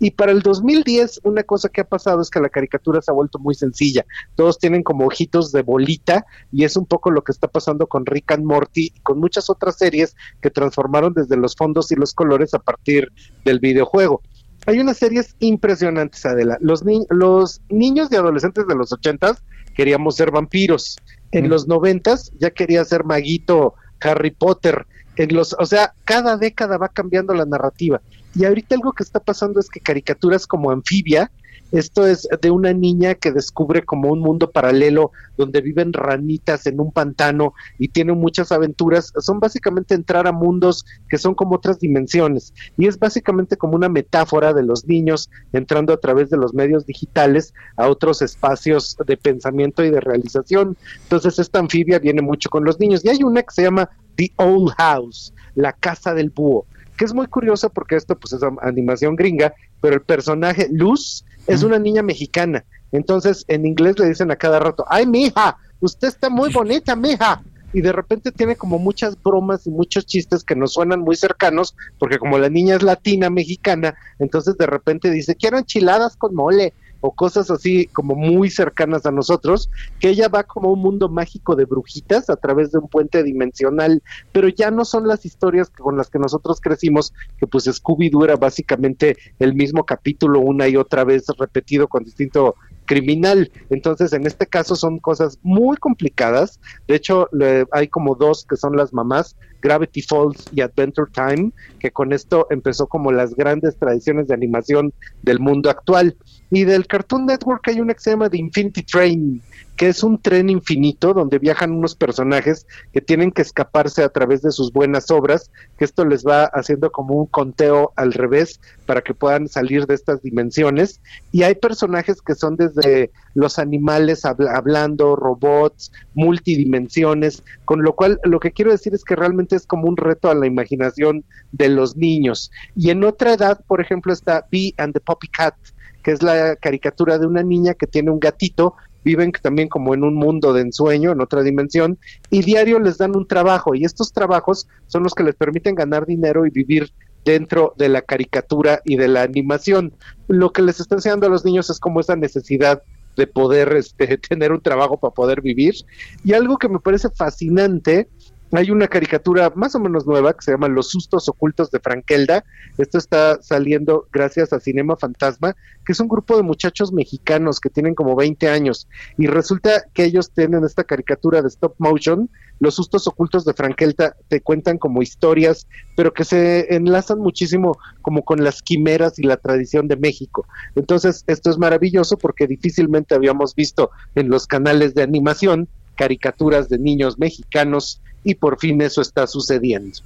Y para el 2010, una cosa que ha pasado es que la caricatura se ha vuelto muy sencilla. Todos tienen como ojitos de bolita y es un poco lo que está pasando con Rick and Morty y con muchas otras series que transformaron desde los fondos y los colores a partir del videojuego. Hay unas series impresionantes, Adela. Los, ni- los niños y adolescentes de los ochentas queríamos ser vampiros. En los noventas ya quería ser maguito Harry Potter. En los, o sea, cada década va cambiando la narrativa. Y ahorita algo que está pasando es que caricaturas como Anfibia, esto es de una niña que descubre como un mundo paralelo donde viven ranitas en un pantano y tienen muchas aventuras. Son básicamente entrar a mundos que son como otras dimensiones. Y es básicamente como una metáfora de los niños entrando a través de los medios digitales a otros espacios de pensamiento y de realización. Entonces esta anfibia viene mucho con los niños. Y hay una que se llama The Old House, la casa del búho que es muy curiosa porque esto pues es animación gringa, pero el personaje Luz es una niña mexicana. Entonces en inglés le dicen a cada rato, ay mija, usted está muy bonita, mija. Y de repente tiene como muchas bromas y muchos chistes que nos suenan muy cercanos, porque como la niña es latina, mexicana, entonces de repente dice, quiero enchiladas con mole, o cosas así como muy cercanas a nosotros, que ella va como un mundo mágico de brujitas a través de un puente dimensional, pero ya no son las historias con las que nosotros crecimos, que pues Scooby-Doo era básicamente el mismo capítulo una y otra vez repetido con distinto criminal. Entonces, en este caso son cosas muy complicadas. De hecho, le- hay como dos que son las mamás, Gravity Falls y Adventure Time, que con esto empezó como las grandes tradiciones de animación del mundo actual. Y del Cartoon Network hay una que se llama Infinity Train, que es un tren infinito donde viajan unos personajes que tienen que escaparse a través de sus buenas obras, que esto les va haciendo como un conteo al revés para que puedan salir de estas dimensiones. Y hay personajes que son desde los animales habla- hablando, robots, multidimensiones, con lo cual lo que quiero decir es que realmente es como un reto a la imaginación de los niños. Y en otra edad, por ejemplo, está Bee and the Poppy Cat, que es la caricatura de una niña que tiene un gatito, viven también como en un mundo de ensueño, en otra dimensión, y diario les dan un trabajo, y estos trabajos son los que les permiten ganar dinero y vivir dentro de la caricatura y de la animación. Lo que les está enseñando a los niños es como esa necesidad de poder este, tener un trabajo para poder vivir. Y algo que me parece fascinante hay una caricatura más o menos nueva que se llama Los sustos ocultos de Frankelda. Esto está saliendo gracias a Cinema Fantasma, que es un grupo de muchachos mexicanos que tienen como 20 años. Y resulta que ellos tienen esta caricatura de stop motion. Los sustos ocultos de Frankelda te cuentan como historias, pero que se enlazan muchísimo como con las quimeras y la tradición de México. Entonces, esto es maravilloso porque difícilmente habíamos visto en los canales de animación caricaturas de niños mexicanos y por fin eso está sucediendo.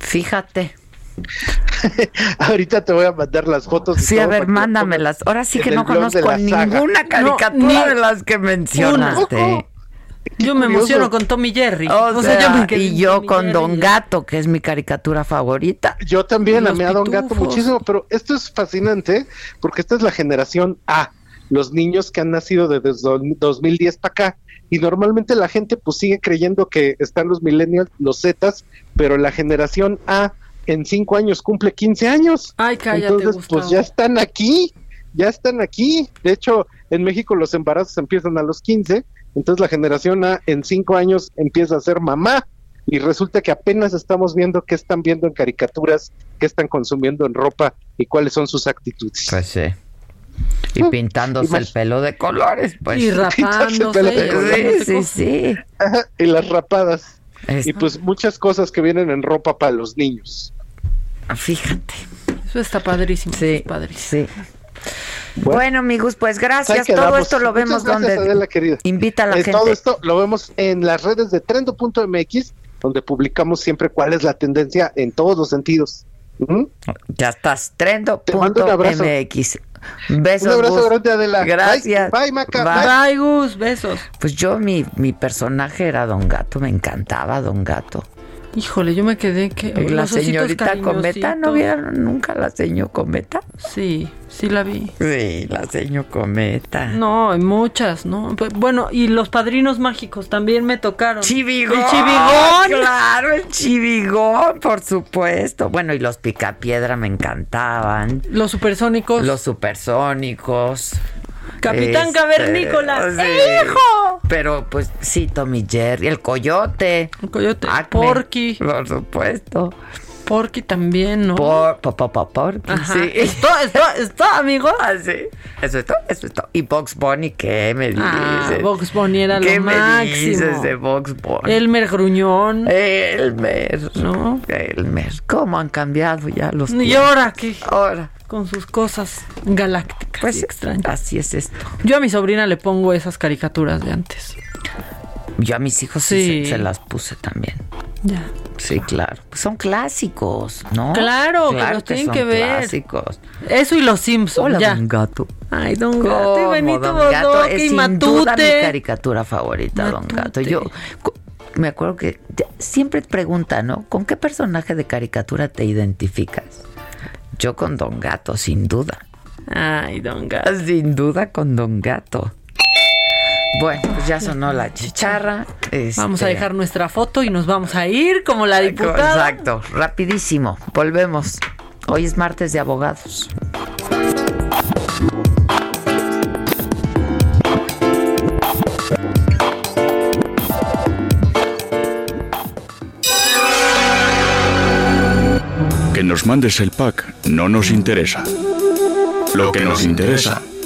Fíjate. Ahorita te voy a mandar las fotos. Sí, a ver, mándamelas. Ahora sí que no conozco ninguna caricatura de las que mencionaste. Yo me emociono con Tommy Jerry. O, sea, y yo con Don Gato, que es mi caricatura favorita. Yo también amé a Don Gato muchísimo, pero esto es fascinante porque esta es la generación A, los niños que han nacido desde 2010 para acá y normalmente la gente pues sigue creyendo que están los millennials, los Zetas, pero la generación A en cinco años cumple 15 años. Ay, cállate, Entonces, pues ya están aquí, ya están aquí. De hecho, en México los embarazos empiezan a los 15, entonces la generación A en cinco años empieza a ser mamá y resulta que apenas estamos viendo qué están viendo en caricaturas, qué están consumiendo en ropa y cuáles son sus actitudes. Pues sí. Y pintándose el pelo de colores, pues. Y rapándose. Sí, sí, sí. y las rapadas. Y pues muchas cosas que vienen en ropa para los niños. Fíjate. Eso está padrísimo. Sí, padrísimo. Sí. Bueno, amigos, pues gracias. Todo esto lo vemos donde invita a la eh, gente. Todo esto lo vemos en las redes de trendo.mx, donde publicamos siempre cuál es la tendencia en todos los sentidos. Ya estás, trendo.mx. Besos. Un abrazo grande, Adela. Gracias. Bye, Maca. Bye. Gus. Besos. Pues yo, mi, mi personaje era Don Gato. Me encantaba Don Gato. Híjole, yo me quedé que. La señorita Cometa, ¿no vieron nunca la señor Cometa? Sí, sí la vi. Sí, la señor Cometa. No, hay muchas, ¿no? Bueno, y los padrinos mágicos también me tocaron. Chivigón. El chivigón. Claro, el chivigón, por supuesto. Bueno, y los picapiedra me encantaban. Los supersónicos. Los supersónicos. Capitán Este, Cavernícola. sí. ¡Hijo! Pero pues sí, Tommy Jerry, el coyote. El coyote. Acme, Porky. Por supuesto. Porky también, ¿no? Por, por, por, por, Ajá. sí. Esto, esto, esto, amigo. Ah, sí. Eso es todo, eso es todo. Y Box Bunny, ¿qué me dices? Ah, Box Bunny era ¿Qué lo me máximo. dices de Box Bunny? Elmer Gruñón. Elmer. ¿No? Elmer. ¿Cómo han cambiado ya los Y ahora qué. Ahora. Con sus cosas galácticas. Pues y extrañas. Así es esto. Yo a mi sobrina le pongo esas caricaturas de antes. Yo a mis hijos sí, se, se las puse también. Ya. Sí, claro. Pues son clásicos, ¿no? Claro, que los tienen que ver. clásicos. Eso y los Simpsons. Hola, ya. Don Gato. Ay, Don Gato y ¿Cómo, Benito Don Gato? Es y sin duda mi caricatura favorita, Don Gato. Yo me acuerdo que siempre te preguntan, ¿no? ¿Con qué personaje de caricatura te identificas? Yo con Don Gato, sin duda. Ay, Don Gato. Sin duda con Don Gato. Bueno, pues ya sonó la chicharra. Vamos a este, dejar nuestra foto y nos vamos a ir como la diputada. Exacto, rapidísimo. Volvemos. Hoy es martes de abogados. Que nos mandes el pack no nos interesa. Lo que nos interesa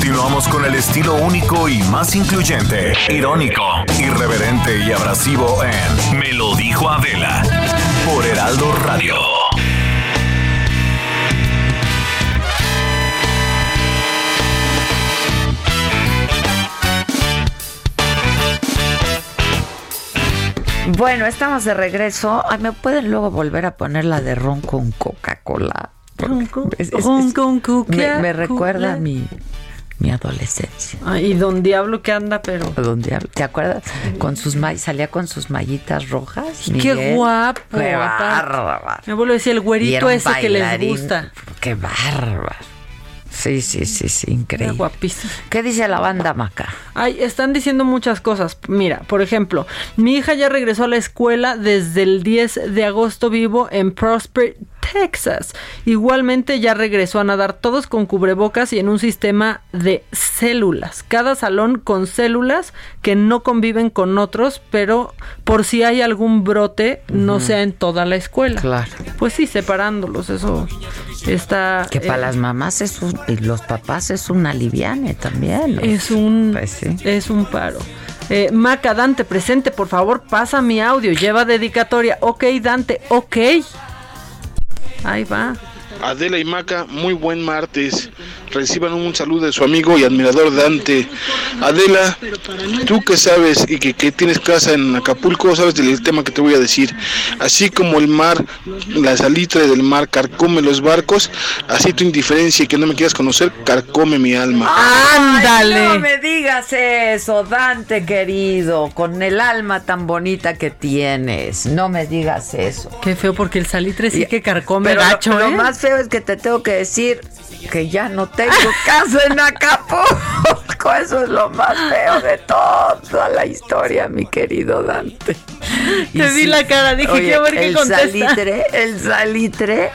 Continuamos con el estilo único y más incluyente, irónico, irreverente y abrasivo en Me lo dijo Adela por Heraldo Radio. Bueno, estamos de regreso. ¿Me pueden luego volver a poner la de ron con Coca-Cola? Ron con es, me, me, recuerda a mi, mi adolescencia. Ay, y don Diablo que anda, pero. Donde, ¿Te acuerdas? Con sus ma- salía con sus mallitas rojas. Qué Miguel. guapo. Qué bárbaro. Mi abuelo decía el güerito ese que les gusta. Qué bárbaro. Sí, sí, sí, sí, increíble. Era guapísimo. ¿Qué dice la banda Maca? Ay, están diciendo muchas cosas. Mira, por ejemplo, mi hija ya regresó a la escuela desde el 10 de agosto vivo en Prosper, Texas. Igualmente ya regresó a nadar todos con cubrebocas y en un sistema de células. Cada salón con células que no conviven con otros, pero por si hay algún brote, no sea en toda la escuela. Claro. Pues sí, separándolos, eso está... Que para eh, las mamás es un, y los papás es un aliviane también. ¿no? Es un, Pues sí. es un paro. Eh, Maca, Dante, presente, por favor, pasa mi audio, lleva dedicatoria. Ok, Dante, ok. Ahí va. Adela y Maca, muy buen martes. Reciban un saludo de su amigo y admirador Dante. Adela, tú que sabes y que, que tienes casa en Acapulco, sabes del tema que te voy a decir. Así como el mar, la salitre del mar carcome los barcos, así tu indiferencia y que no me quieras conocer, carcome mi alma. Ay, no me digas eso, Dante querido, con el alma tan bonita que tienes. No me digas eso. Qué feo, porque el salitre sí que carcome Pero lo- gacho, ¿eh? más feo es que te tengo que decir que ya no tengo casa en Acapulco. Eso es lo más feo de toda la historia, mi querido Dante. Te vi la cara, dije, oye, quiero ver qué el contesta. salitre, el salitre,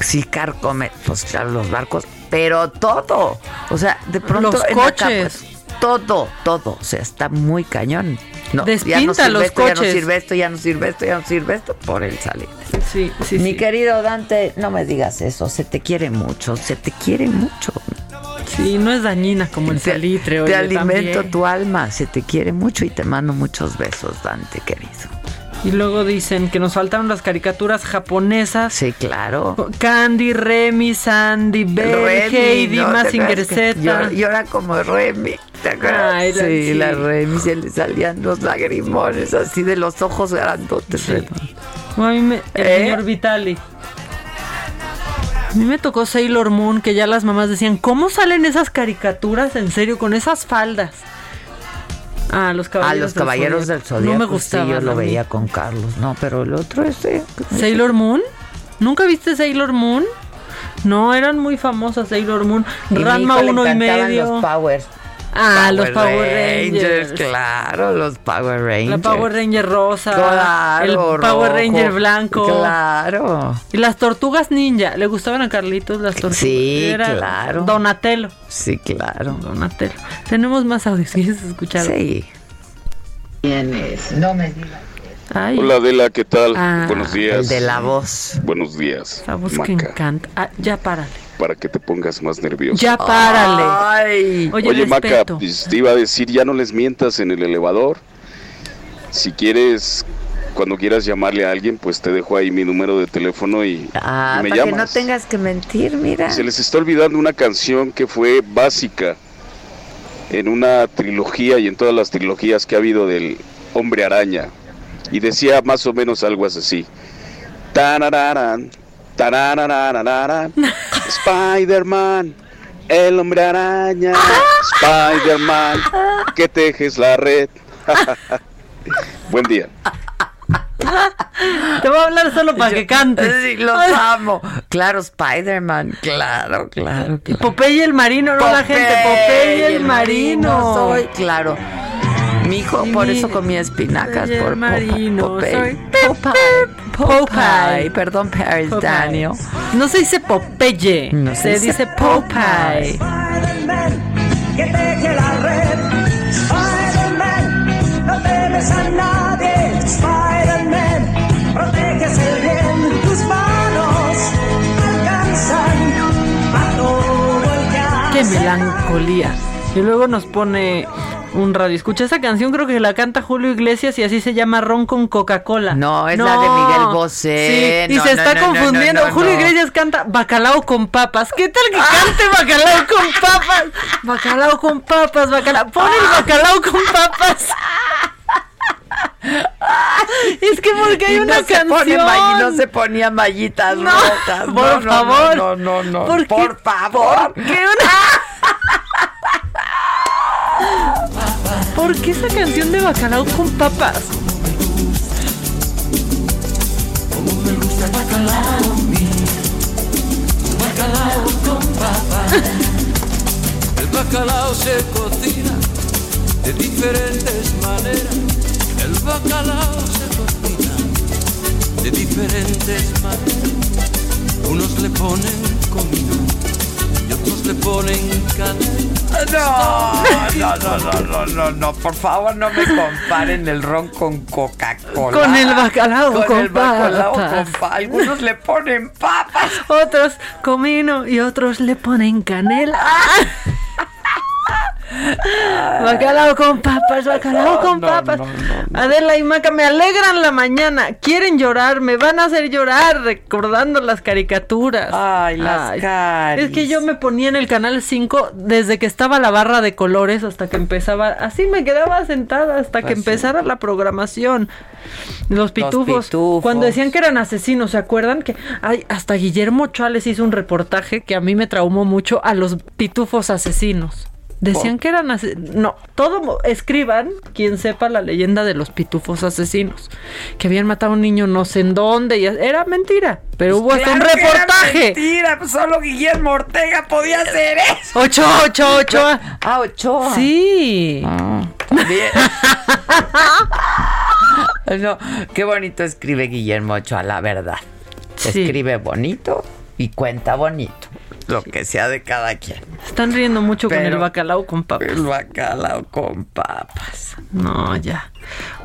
sí carcome, pues claro, los barcos, pero todo. O sea, de pronto Los en coches. Acapulco, todo, todo, o sea, está muy cañón. No, ya no sirve los esto, ya no sirve esto, ya no sirve esto, ya no sirve esto, por el salitre. Sí, sí, Mi sí. querido Dante, no me digas eso, se te quiere mucho, se te quiere mucho. Sí, no es dañina como el salitre. Te oye, alimento también. tu alma, se te quiere mucho y te mando muchos besos, Dante, querido. Y luego dicen que nos faltaron las caricaturas japonesas. Sí, claro. Candy, Remy, Sandy, Belle, Remy, Heidi, ¿no? ¿Te Mazinger acuerdas que Z. Llora, llora como Remy, ¿te acuerdas? Ay, la- sí, sí. la Remy se le salían los lagrimones así de los ojos grandotes. O a mí me, el ¿Eh? señor Vitali. A mí me tocó Sailor Moon, que ya las mamás decían, ¿cómo salen esas caricaturas en serio con esas faldas? Ah, los A caballeros, los caballeros del Zodíaco. No me sí, gustaba. yo lo veía con Carlos. No, pero el otro este. ¿Sailor Moon? ¿Nunca viste Sailor Moon? No, eran muy famosas Sailor Moon. Y Ranma uno y medio. los Powers. Ah, los Power Rangers. Claro, los Power Rangers. La Power Ranger rosa. Claro, el Power. Ranger blanco. Claro. Y las tortugas ninja. ¿Le gustaban a Carlitos las tortugas? Sí, Era claro. Donatello. Sí, claro. Donatello. Tenemos más audios. ¿Quieres escuchar? Sí. ¿Quiénes? No me digas. Ay, Hola Adela, ¿qué tal? Ah, Buenos días. el de la voz. Buenos días. la voz que encanta. Ah, ya párale. para que te pongas más nervioso. Ya párale. Ay. Oye, Oye, Maca, pues, te iba a decir, ya no les mientas en el elevador. Si quieres, cuando quieras llamarle a alguien, pues te dejo ahí mi número de teléfono y, Ah, y me para que no tengas que mentir, mira. Se les está olvidando una canción que fue básica en una trilogía y en todas las trilogías que ha habido del Hombre Araña. Y decía más o menos algo así. Tarararán, tarararararán, Spider-Man, el Hombre Araña, Spider-Man, que tejes la red. Buen día. Te voy a hablar solo para que cantes. Sí, los amo. Claro, Spider-Man. Claro, claro. claro. Popeye el marino, no la gente. Popeye el marino. Soy, claro. Mi hijo, por eso comía espinacas. Popeye Por marino. Popeye. Soy Popeye. Popeye. Popeye. Perdón, Paris Popeye. Daniel. No se dice Popeye. No se se, dice Popeye. que teje la red. Spider-Man, no temes a nadie. Spider-Man, proteges el bien. Tus manos alcanzan a todo el que Qué melancolía. Y luego nos pone un radio. Escucha esa canción, creo que la canta Julio Iglesias y así se llama Ron con Coca-Cola. No, es la de Miguel Bosé. Sí, y se no, está confundiendo. Julio. Iglesias canta Bacalao con papas. ¿Qué tal que cante Bacalao con papas? Bacalao con papas, bacalao. Pon el bacalao con papas. Es que porque hay Y una no pone canción. y no se ponía mallitas No, rojas. por No, no, favor. No, no, no. ¿Por favor. ¿Por qué una... ¿Por qué esa canción de bacalao con papas? Como me gusta el bacalao, mi bacalao con papas. El bacalao se cocina de diferentes maneras. El bacalao se cocina de diferentes maneras. Unos le ponen comino le ponen canela. No, no, no, no, no, no, no, por favor no me comparen el ron con Coca-Cola. Con el bacalao con, con el bacalao papas. con pa- Algunos le ponen papas. Otros comino y otros le ponen canela. Bacalao con papas, bacalao con papas. Adela y Maca me alegran la mañana. Quieren llorar, me van a hacer llorar recordando las caricaturas. Ay, las caris. Es que yo me ponía en el canal 5 desde que estaba la barra de colores hasta que empezaba. Así me quedaba sentada hasta que Así. empezara la programación. Los pitufos, pitufos. Cuando decían que eran asesinos, ¿se acuerdan? Que ay, hasta Guillermo Chávez hizo un reportaje que a mí me traumó mucho a los pitufos asesinos. Decían que eran ase- no, todo escriban quien sepa la leyenda de los pitufos asesinos, que habían matado a un niño no sé en dónde y era mentira, pero hubo hasta un era reportaje. mentira, pues solo Guillermo Ortega podía hacer eso. Ocho, ocho, ocho. Ah, Ochoa. Sí. Bien. No, qué bonito escribe Guillermo Ochoa, la verdad. Sí. Escribe bonito y cuenta bonito. Lo que sea de cada quien. Están riendo mucho con el bacalao con papas. El bacalao con papas. No, ya.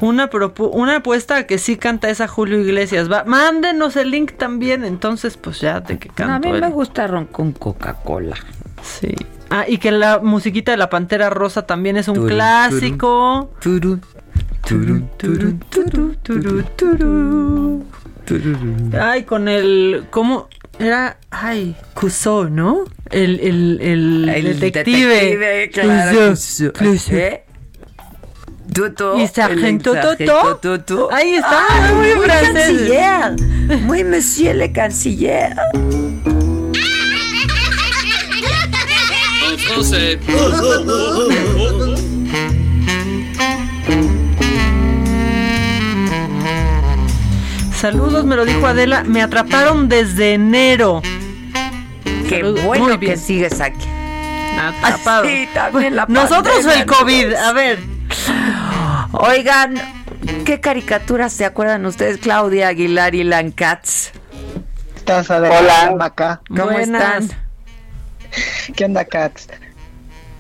Una propu- una apuesta a que sí canta esa Julio Iglesias. Va, mándenos el link también, entonces pues ya de que No, a mí él. me gusta ron con Coca-Cola. Sí. Ah, y que la musiquita de la Pantera Rosa también es un Turun, clásico. Turu, turu, turu. Ay, con el. ¿Cómo? Era. Ay, Cusó, ¿no? El, el, el, El detective. detective, claro. Clouseau. ¿Eh? Y Sargento el Toto. Toto. Ahí está, Ah, muy muy francés. canciller. Muy monsieur le canciller. Français. Saludos, me lo dijo Adela. Me atraparon desde enero. Qué Saludos. bueno Muy que sigues aquí. Atrapado. Sí, también la Nosotros o el COVID. A ver. Oigan, ¿qué caricaturas se acuerdan ustedes? Claudia Aguilar y Lancats. ¿Estás Adela? Hola. Maca. ¿Cómo están? ¿Qué onda, Cats?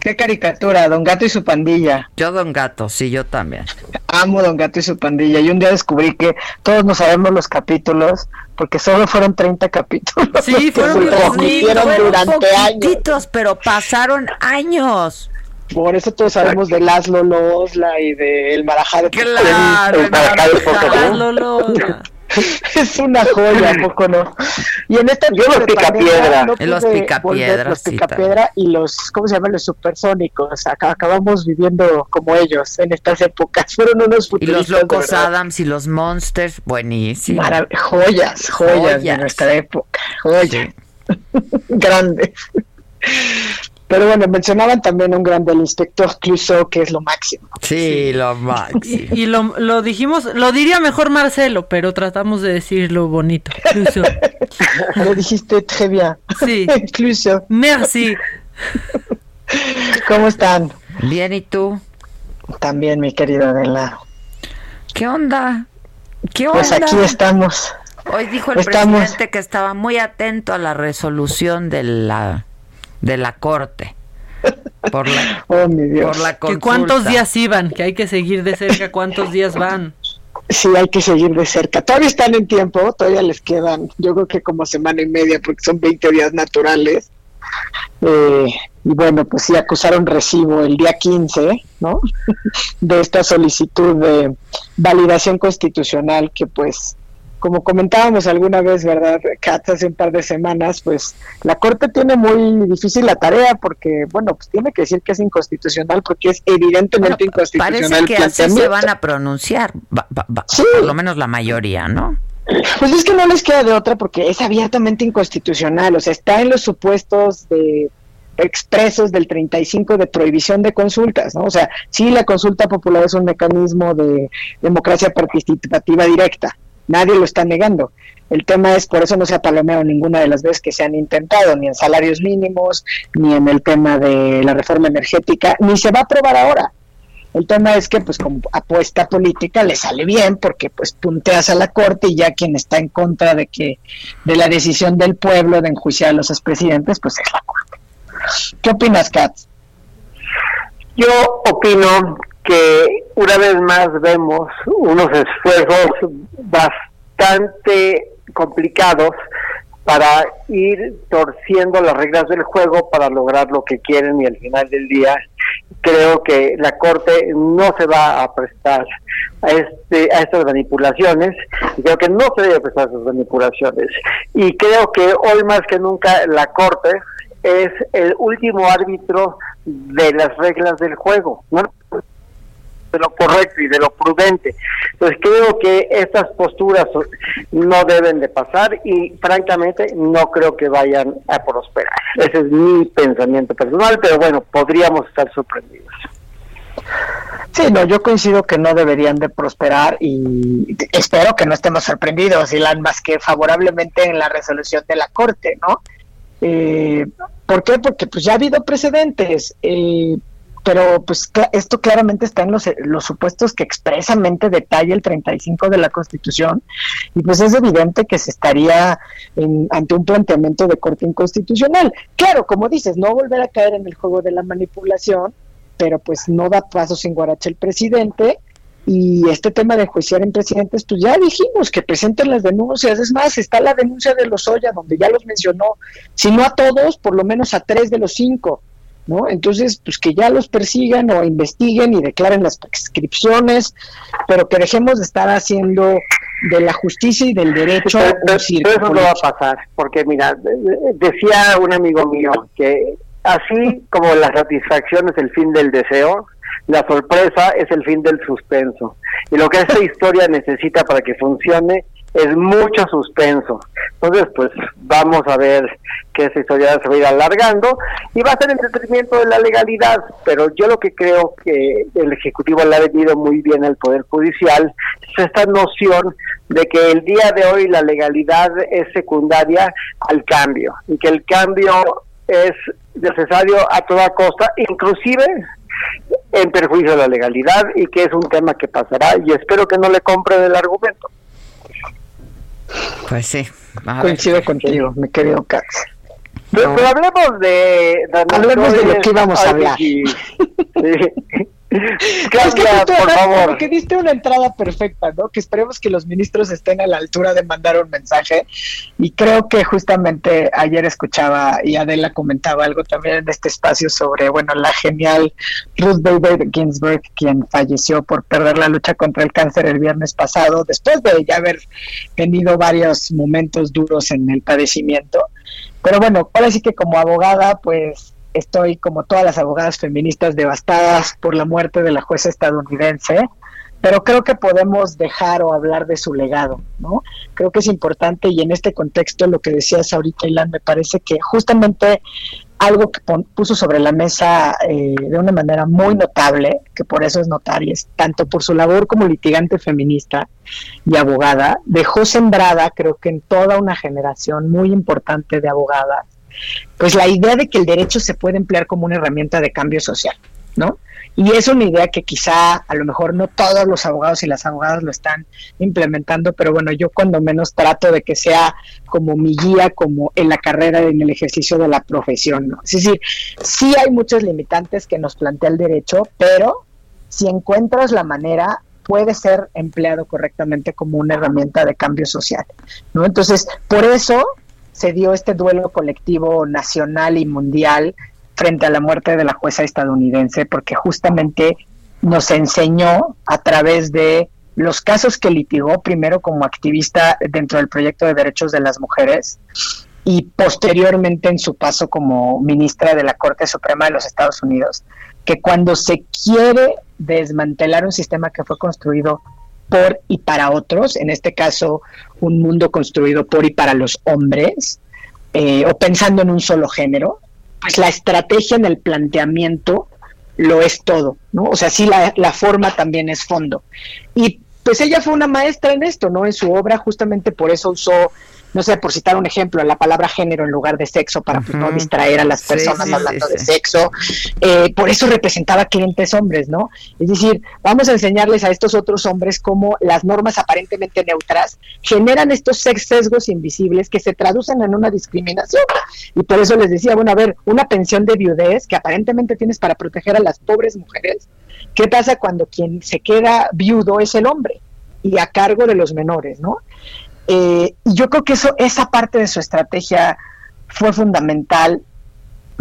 ¿Qué caricatura? Don Gato y su pandilla. Yo, Don Gato, sí, yo también. Amo Don Gato y su pandilla. Y un día descubrí que todos no sabemos los capítulos porque solo fueron 30 capítulos. Sí, que fueron poquitos, durante años. pero pasaron años. Por eso todos sabemos de Laszlo Losla y de El Marajá de Claro, El Marajá de. Es una joya, ¿a poco no? Y en esta Yo los Picapiedra. no los volver, Los Picapiedra y los, ¿cómo se llaman? Los supersónicos. Acá, acabamos viviendo como ellos en estas épocas. Fueron unos Y futuristas los de locos verdad. Adams y los Monsters, buenísimo. Marav- joyas, joyas, de nuestra época. Joyas. Grandes. Pero bueno, mencionaban también un grande, el inspector Clouseau, que es lo máximo. Sí, lo máximo. Y, y lo, lo dijimos, lo diría mejor Marcelo, pero tratamos de decirlo bonito. Clouseau. Lo dijiste très bien. Sí. Clouseau. Merci. ¿Cómo están? Bien, ¿y tú? También, mi querida Adela. ¿Qué onda? ¿Qué onda? Pues aquí estamos. Hoy dijo el Estamos- presidente que estaba muy atento a la resolución de la de la corte. Por la, Oh, mi Dios. por la Que cuántos días iban, que hay que seguir de cerca cuántos días van. Sí, hay que seguir de cerca. Todavía están en tiempo, todavía les quedan, yo creo que como semana y media, porque son 20 días naturales. Eh, y bueno, pues sí, acusaron recibo el día 15, ¿no? De esta solicitud de validación constitucional que pues como comentábamos alguna vez, ¿verdad, Katz, hace un par de semanas, pues la Corte tiene muy difícil la tarea porque, bueno, pues tiene que decir que es inconstitucional porque es evidentemente inconstitucional. Parece que así se van a pronunciar, va- va- va- Sí. por lo menos la mayoría, ¿no? Pues es que no les queda de otra porque es abiertamente inconstitucional, o sea, está en los supuestos de expresos del 35 de prohibición de consultas, ¿no? O sea, sí la consulta popular es un mecanismo de democracia participativa directa, nadie lo está negando. El tema es, por eso no se ha palomeado ninguna de las veces que se han intentado, ni en salarios mínimos, ni en el tema de la reforma energética, ni se va a aprobar ahora. El tema es que, pues, como apuesta política le sale bien porque, pues, punteas a la corte y ya quien está en contra de que de la decisión del pueblo de enjuiciar a los expresidentes, pues es la corte. ¿Qué opinas, Katz? Yo opino que una vez más vemos unos esfuerzos bastante complicados para ir torciendo las reglas del juego para lograr lo que quieren y al final del día creo que la corte no se va a prestar a este a estas manipulaciones creo que no se debe prestar a estas manipulaciones y creo que hoy más que nunca la corte es el último árbitro de las reglas del juego ¿no? De lo correcto y de lo prudente. Entonces creo que estas posturas no deben de pasar y francamente no creo que vayan a prosperar. Ese es mi pensamiento personal, pero bueno, podríamos estar sorprendidos. Sí, no, yo coincido que no deberían de prosperar y espero que no estemos sorprendidos, Ilan, más que favorablemente en la resolución de la Corte, ¿no? Eh, ¿Por qué? Porque pues ya ha habido precedentes, eh, pero pues esto claramente está en los, los supuestos que expresamente detalla el 35 de la Constitución y pues es evidente que se estaría en- ante un planteamiento de corte inconstitucional. Claro, como dices, no volver a caer en el juego de la manipulación, pero pues no da paso sin guarache el presidente y este tema de enjuiciar en presidentes, pues ya dijimos que presenten las denuncias. Es más, está la denuncia de los Oya, donde ya los mencionó, si no a todos, por lo menos a tres de los cinco. ¿No? Entonces, pues que ya los persigan o investiguen y declaren las prescripciones, pero que dejemos de estar haciendo de la justicia y del derecho Pero- un pero eso no va a pasar, porque mira, de- de- decía un amigo mío que así como la satisfacción es el fin del deseo, la sorpresa es el fin del suspenso. Y lo que esta historia necesita para que funcione es mucho suspenso. Entonces, pues vamos a ver que esta historia se va a ir alargando y va a ser en detrimento de la legalidad. Pero yo lo que creo que el Ejecutivo le ha venido muy bien al Poder Judicial es esta noción de que el día de hoy la legalidad es secundaria al cambio y que el cambio es necesario a toda costa, inclusive en perjuicio de la legalidad y que es un tema que pasará y espero que no le compren el argumento. Pues sí. ver. Coincido contigo, mi querido Katz. Pero, pero hablemos de... Hablemos de lo que íbamos a hablar. Sí. Es que justo, por favor. Como que diste una entrada perfecta, ¿no? Que esperemos que los ministros estén a la altura de mandar un mensaje. Y creo que justamente ayer escuchaba y Adela comentaba algo también en este espacio sobre, bueno, la genial Ruth Bader Ginsburg, quien falleció por perder la lucha contra el cáncer el viernes pasado, después de ya haber tenido varios momentos duros en el padecimiento. Pero bueno, ahora sí que como abogada, pues estoy como todas las abogadas feministas devastadas por la muerte de la jueza estadounidense, pero creo que podemos dejar o hablar de su legado, ¿no? Creo que es importante y en este contexto lo que decías ahorita, Ilan, me parece que justamente algo que puso sobre la mesa eh, de una manera muy notable, que por eso es notaria, es tanto por su labor como litigante feminista y abogada, dejó sembrada, creo que en toda una generación muy importante de abogadas, pues la idea de que el derecho se puede emplear como una herramienta de cambio social, ¿no? Y es una idea que quizá a lo mejor no todos los abogados y las abogadas lo están implementando, pero bueno, yo cuando menos trato de que sea como mi guía, como en la carrera, en el ejercicio de la profesión, ¿no? Es decir, sí hay muchos limitantes que nos plantea el derecho, pero si encuentras la manera, puede ser empleado correctamente como una herramienta de cambio social, ¿no? Entonces, por eso se dio este duelo colectivo nacional y mundial frente a la muerte de la jueza estadounidense, porque justamente nos enseñó a través de los casos que litigó primero como activista dentro del proyecto de derechos de las mujeres y posteriormente en su paso como ministra de la Corte Suprema de los Estados Unidos, que cuando se quiere desmantelar un sistema que fue construido por y para otros, en este caso un mundo construido por y para los hombres, eh, o pensando en un solo género, pues la estrategia en el planteamiento lo es todo, ¿no? O sea, sí, la, la forma también es fondo. Y pues ella fue una maestra en esto, ¿no? En su obra justamente por eso usó no sé, por citar un ejemplo, la palabra género en lugar de sexo para pues, no distraer a las personas sí, hablando sí, de sexo. Eh, por eso representaba clientes hombres, ¿no? Es decir, vamos a enseñarles a estos otros hombres cómo las normas aparentemente neutras generan estos sesgos invisibles que se traducen en una discriminación. Y por eso les decía, bueno, a ver, una pensión de viudez que aparentemente tienes para proteger a las pobres mujeres, ¿qué pasa cuando quien se queda viudo es el hombre? y a cargo de los menores, ¿no? Eh, y yo creo que eso, esa parte de su estrategia fue fundamental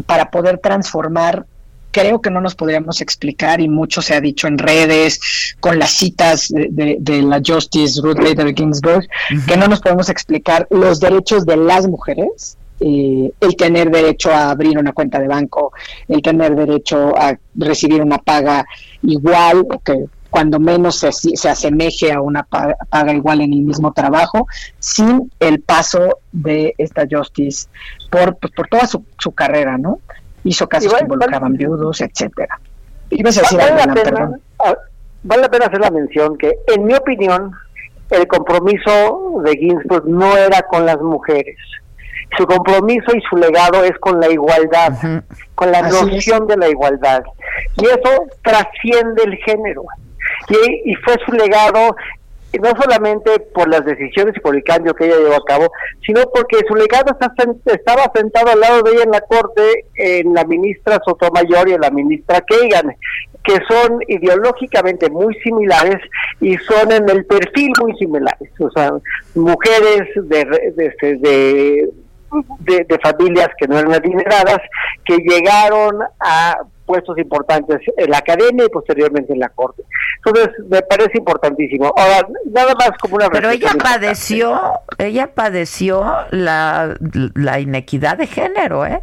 para poder transformar. Creo que no nos podríamos explicar, y mucho se ha dicho en redes, con las citas de, de- de la Justice Ruth Bader Ginsburg, que no nos podemos explicar los derechos de las mujeres, eh, el tener derecho a abrir una cuenta de banco, el tener derecho a recibir una paga igual, o que cuando menos se, se asemeje a una paga, paga igual en el mismo trabajo, sin el paso de esta Justice por, pues, por toda su, su carrera, ¿no? Hizo casos Igual, que involucraban viudos, etcétera. Ibas a decir vale, algo, la pena, perdón. vale la pena hacer la mención que, en mi opinión, el compromiso de Ginsburg no era con las mujeres. Su compromiso y su legado es con la igualdad, con la Así noción de la igualdad. Y eso trasciende el género. Y, fue su legado y no solamente por las decisiones y por el cambio que ella llevó a cabo, sino porque su legado está sen- estaba sentado al lado de ella en la corte, en la ministra Sotomayor y en la ministra Kagan, que son ideológicamente muy similares y son en el perfil muy similares. O sea, mujeres de, este, de- de familias que no eran adineradas, que llegaron a puestos importantes en la academia y posteriormente en la corte. Entonces, me parece importantísimo. Ahora, nada más como una Pero ella padeció, ella padeció la, la inequidad de género, ¿eh?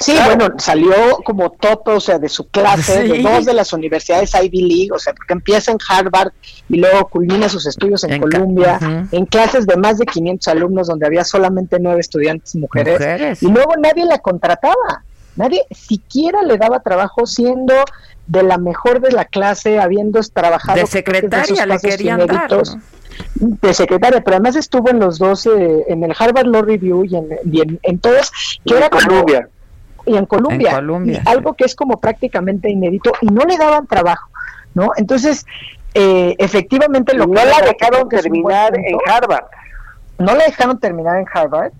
Sí, bueno, salió como top, o sea, de su clase, de dos de las universidades Ivy League, o sea, porque empieza en Harvard y luego culmina sus estudios en, En Columbia, en clases de más de 500 alumnos donde había solamente nueve estudiantes mujeres, Mujeres. y luego nadie la contrataba, nadie siquiera le daba trabajo siendo de la mejor de la clase, habiendo trabajado De secretaria le querían dar, de secretaria, pero además estuvo en los dos, eh, en el Harvard Law Review y en, y en, en todos, que En era como- Columbia. y en Colombia, En Columbia, y algo que es como prácticamente inédito y no le daban trabajo, ¿no? Entonces, eh, efectivamente lo no que la dejaron terminar en Harvard. no la dejaron terminar en Harvard,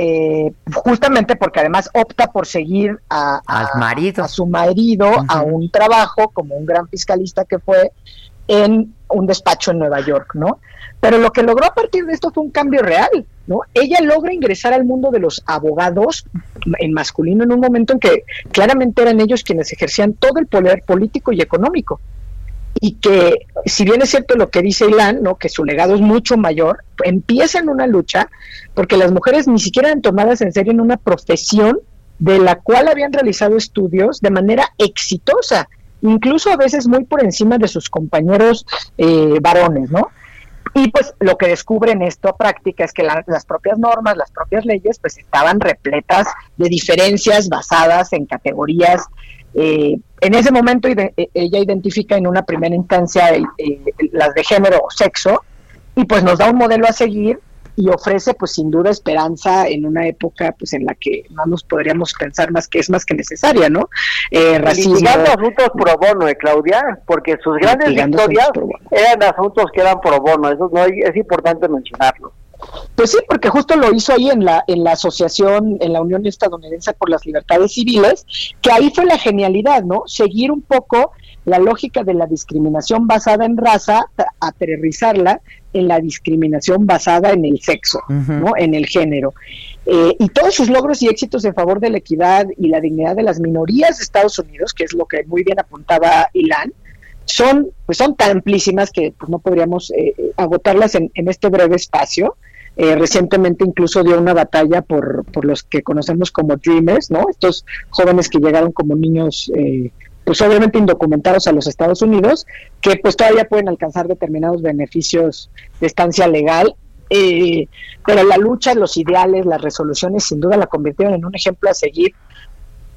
eh, justamente porque además opta por seguir a, a- Al marido. a su marido a un trabajo como un gran fiscalista que fue en un despacho en Nueva York, ¿no? Pero lo que logró a partir de esto fue un cambio real, ¿no? Ella logra ingresar al mundo de los abogados en masculino en un momento en que claramente eran ellos quienes ejercían todo el poder político y económico y que si bien es cierto lo que dice Ilan, ¿no? que su legado es mucho mayor, empiezan una lucha porque las mujeres ni siquiera eran tomadas en serio en una profesión de la cual habían realizado estudios de manera exitosa, incluso a veces muy por encima de sus compañeros eh, varones, ¿no? Y pues lo que descubren esto a práctica es que la- las propias normas, las propias leyes, pues estaban repletas de diferencias basadas en categorías. Eh, en ese momento ide- eh, ella identifica en una primera instancia eh, las de género o sexo y pues nos da un modelo a seguir y ofrece pues sin duda esperanza en una época pues en la que no nos podríamos pensar más que es más que necesaria, ¿no? Eh, racismo, Litigando asuntos pro bono, eh, Claudia, porque sus grandes victorias eran asuntos que eran pro bono, eso no es importante mencionarlo. Pues sí, porque justo lo hizo ahí en la, en la asociación, en la Unión Estadounidense por las Libertades Civiles, que ahí fue la genialidad, ¿no? Seguir un poco la lógica de la discriminación basada en raza, aterrizarla en la discriminación basada en el sexo, ¿no? En el género. Eh, y todos sus logros y éxitos en favor de la equidad y la dignidad de las minorías de Estados Unidos, que es lo que muy bien apuntaba Ilan, son, pues son tan amplísimas que pues, no podríamos eh, agotarlas en, en este breve espacio. Eh, recientemente incluso dio una batalla por, por los que conocemos como Dreamers, ¿no? Estos jóvenes que llegaron como niños, eh, pues obviamente indocumentados a los Estados Unidos, que pues todavía pueden alcanzar determinados beneficios de estancia legal. eh, pero la lucha, los ideales, las resoluciones, sin duda la convirtieron en un ejemplo a seguir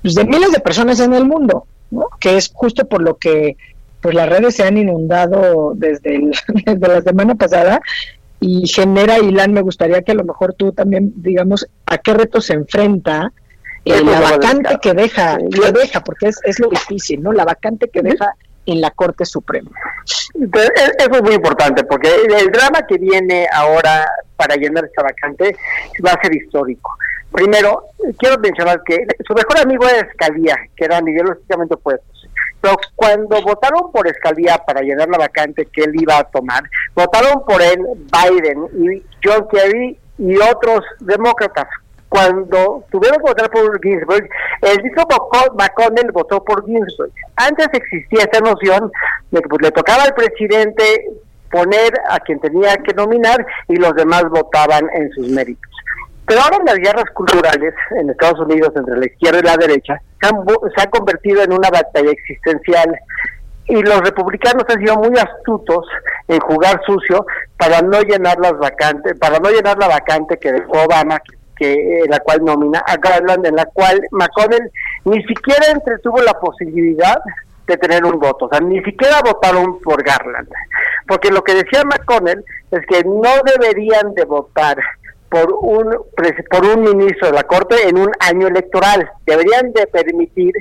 pues, de miles de personas en el mundo, ¿no? Que es justo por lo que pues las redes se han inundado desde, desde la semana pasada y genera, Ilan, me gustaría que a lo mejor tú también, digamos, a qué reto se enfrenta eh, la vacante que deja, que deja, porque es, es lo difícil, ¿no? La vacante que deja en la Corte Suprema. Eso es muy importante porque el, el drama que viene ahora para llenar esta vacante va a ser histórico. Primero, quiero mencionar que su mejor amigo era Escalía, que eran ideológicamente opuestos. Pero cuando votaron por Escalía para llenar la vacante que él iba a tomar, votaron por él Biden y John Kerry y otros demócratas. Cuando tuvieron que votar por Ginsburg, el mismo McConnell votó por Ginsburg. Antes existía esta noción de que pues, le tocaba al presidente poner a quien tenía que nominar y los demás votaban en sus méritos. Pero ahora las guerras culturales en Estados Unidos entre la izquierda y la derecha se han convertido en una batalla existencial y los republicanos han sido muy astutos en jugar sucio para no llenar las vacantes, para no llenar la vacante que dejó Obama, que, que- la cual nomina a Garland, en la cual McConnell ni siquiera entretuvo la posibilidad de tener un voto, o sea, ni siquiera votaron por Garland, porque lo que decía McConnell es que no deberían de votar por un por un ministro de la corte en un año electoral, deberían de permitir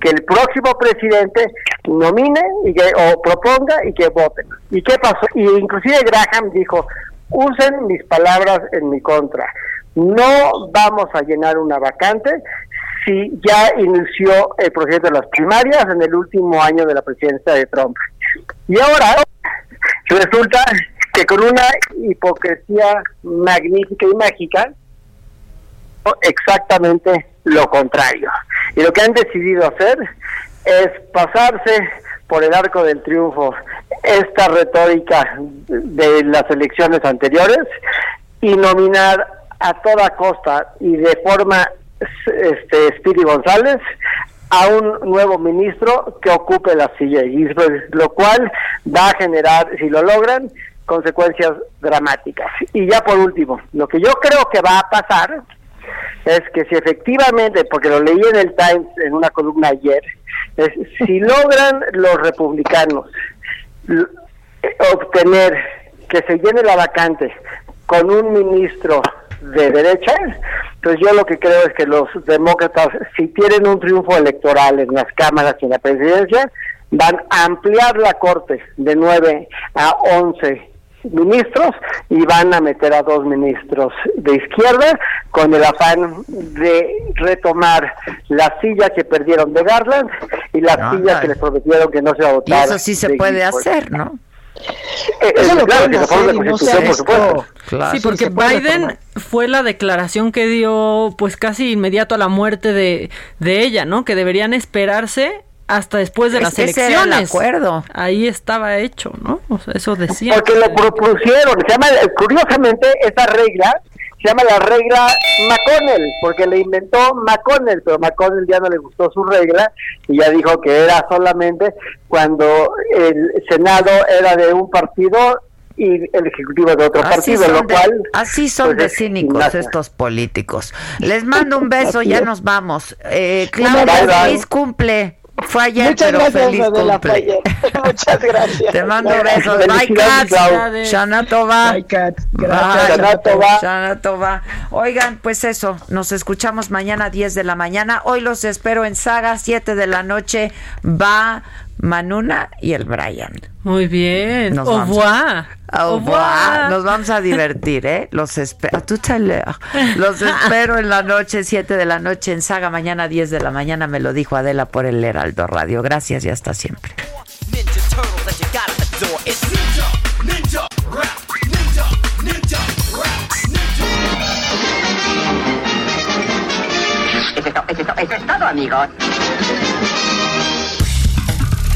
que el próximo presidente nomine y que, o proponga y que voten. ¿Y qué pasó? Y inclusive Graham dijo, usen mis palabras en mi contra. No vamos a llenar una vacante si ya inició el proceso de las primarias en el último año de la presidencia de Trump. Y ahora resulta que con una hipocresía magnífica y mágica, exactamente lo contrario. Y lo que han decidido hacer es pasarse por el arco del triunfo esta retórica de las elecciones anteriores y nominar a toda costa y de forma este Speedy González a un nuevo ministro que ocupe la silla de Ginsburg, lo cual va a generar, si lo logran, consecuencias dramáticas. Y ya por último, lo que yo creo que va a pasar es que si efectivamente, porque lo leí en el Times en una columna ayer, es si logran los republicanos l- obtener que se llene la vacante con un ministro de derecha, pues yo lo que creo es que los demócratas, si tienen un triunfo electoral en las cámaras y en la presidencia, van a ampliar la corte de 9 a 11 ministros y van a meter a dos ministros de izquierda con el afán de retomar la silla que perdieron de Garland y la Ah, silla que les prometieron que no se va a Y votar. eso sí se de puede hacer, ¿no? Eh, Eso eh, lo claro, que hacer la no sea por supuesto. Claro. Sí, porque Biden fue la declaración que dio pues casi inmediato a la muerte de, de ella, ¿no? Que deberían esperarse hasta después de Es las que ese era el elecciones. acuerdo. Ahí estaba hecho, ¿no? O sea, eso decía. Porque lo propusieron, se llama, curiosamente, esa regla se llama la regla McConnell, porque le inventó McConnell, pero McConnell ya no le gustó su regla y ya dijo que era solamente cuando el Senado era de un partido y el Ejecutivo de otro Así partido, lo de, cual... así son pues, de cínicos estos políticos. Les mando un beso, ya nos vamos. Eh, Claudia, feliz cumple. Fue ayer, Muchas pero gracias, feliz Adela, fue cumple. ayer. Muchas gracias. Te mando Gracias. besos. Bye, Felicidades, Katz. Clau. Shana Tova. Bye, Kat. Bye. Gracias. Shana Tova. Shana Tova. Oigan, pues eso, nos escuchamos mañana a 10 de la mañana. Hoy los espero en Saga, 7 de la noche. Va Manuna y el Brian. Muy bien. Nos Au revoir. Au Au revoir. Nos vamos a divertir, ¿eh? Los espero. Tú te le- Los espero en la noche, 7 de la noche en Saga. Mañana 10 de la mañana me lo dijo Adela por el Heraldo Radio. Gracias y hasta siempre. Ninja turtle that you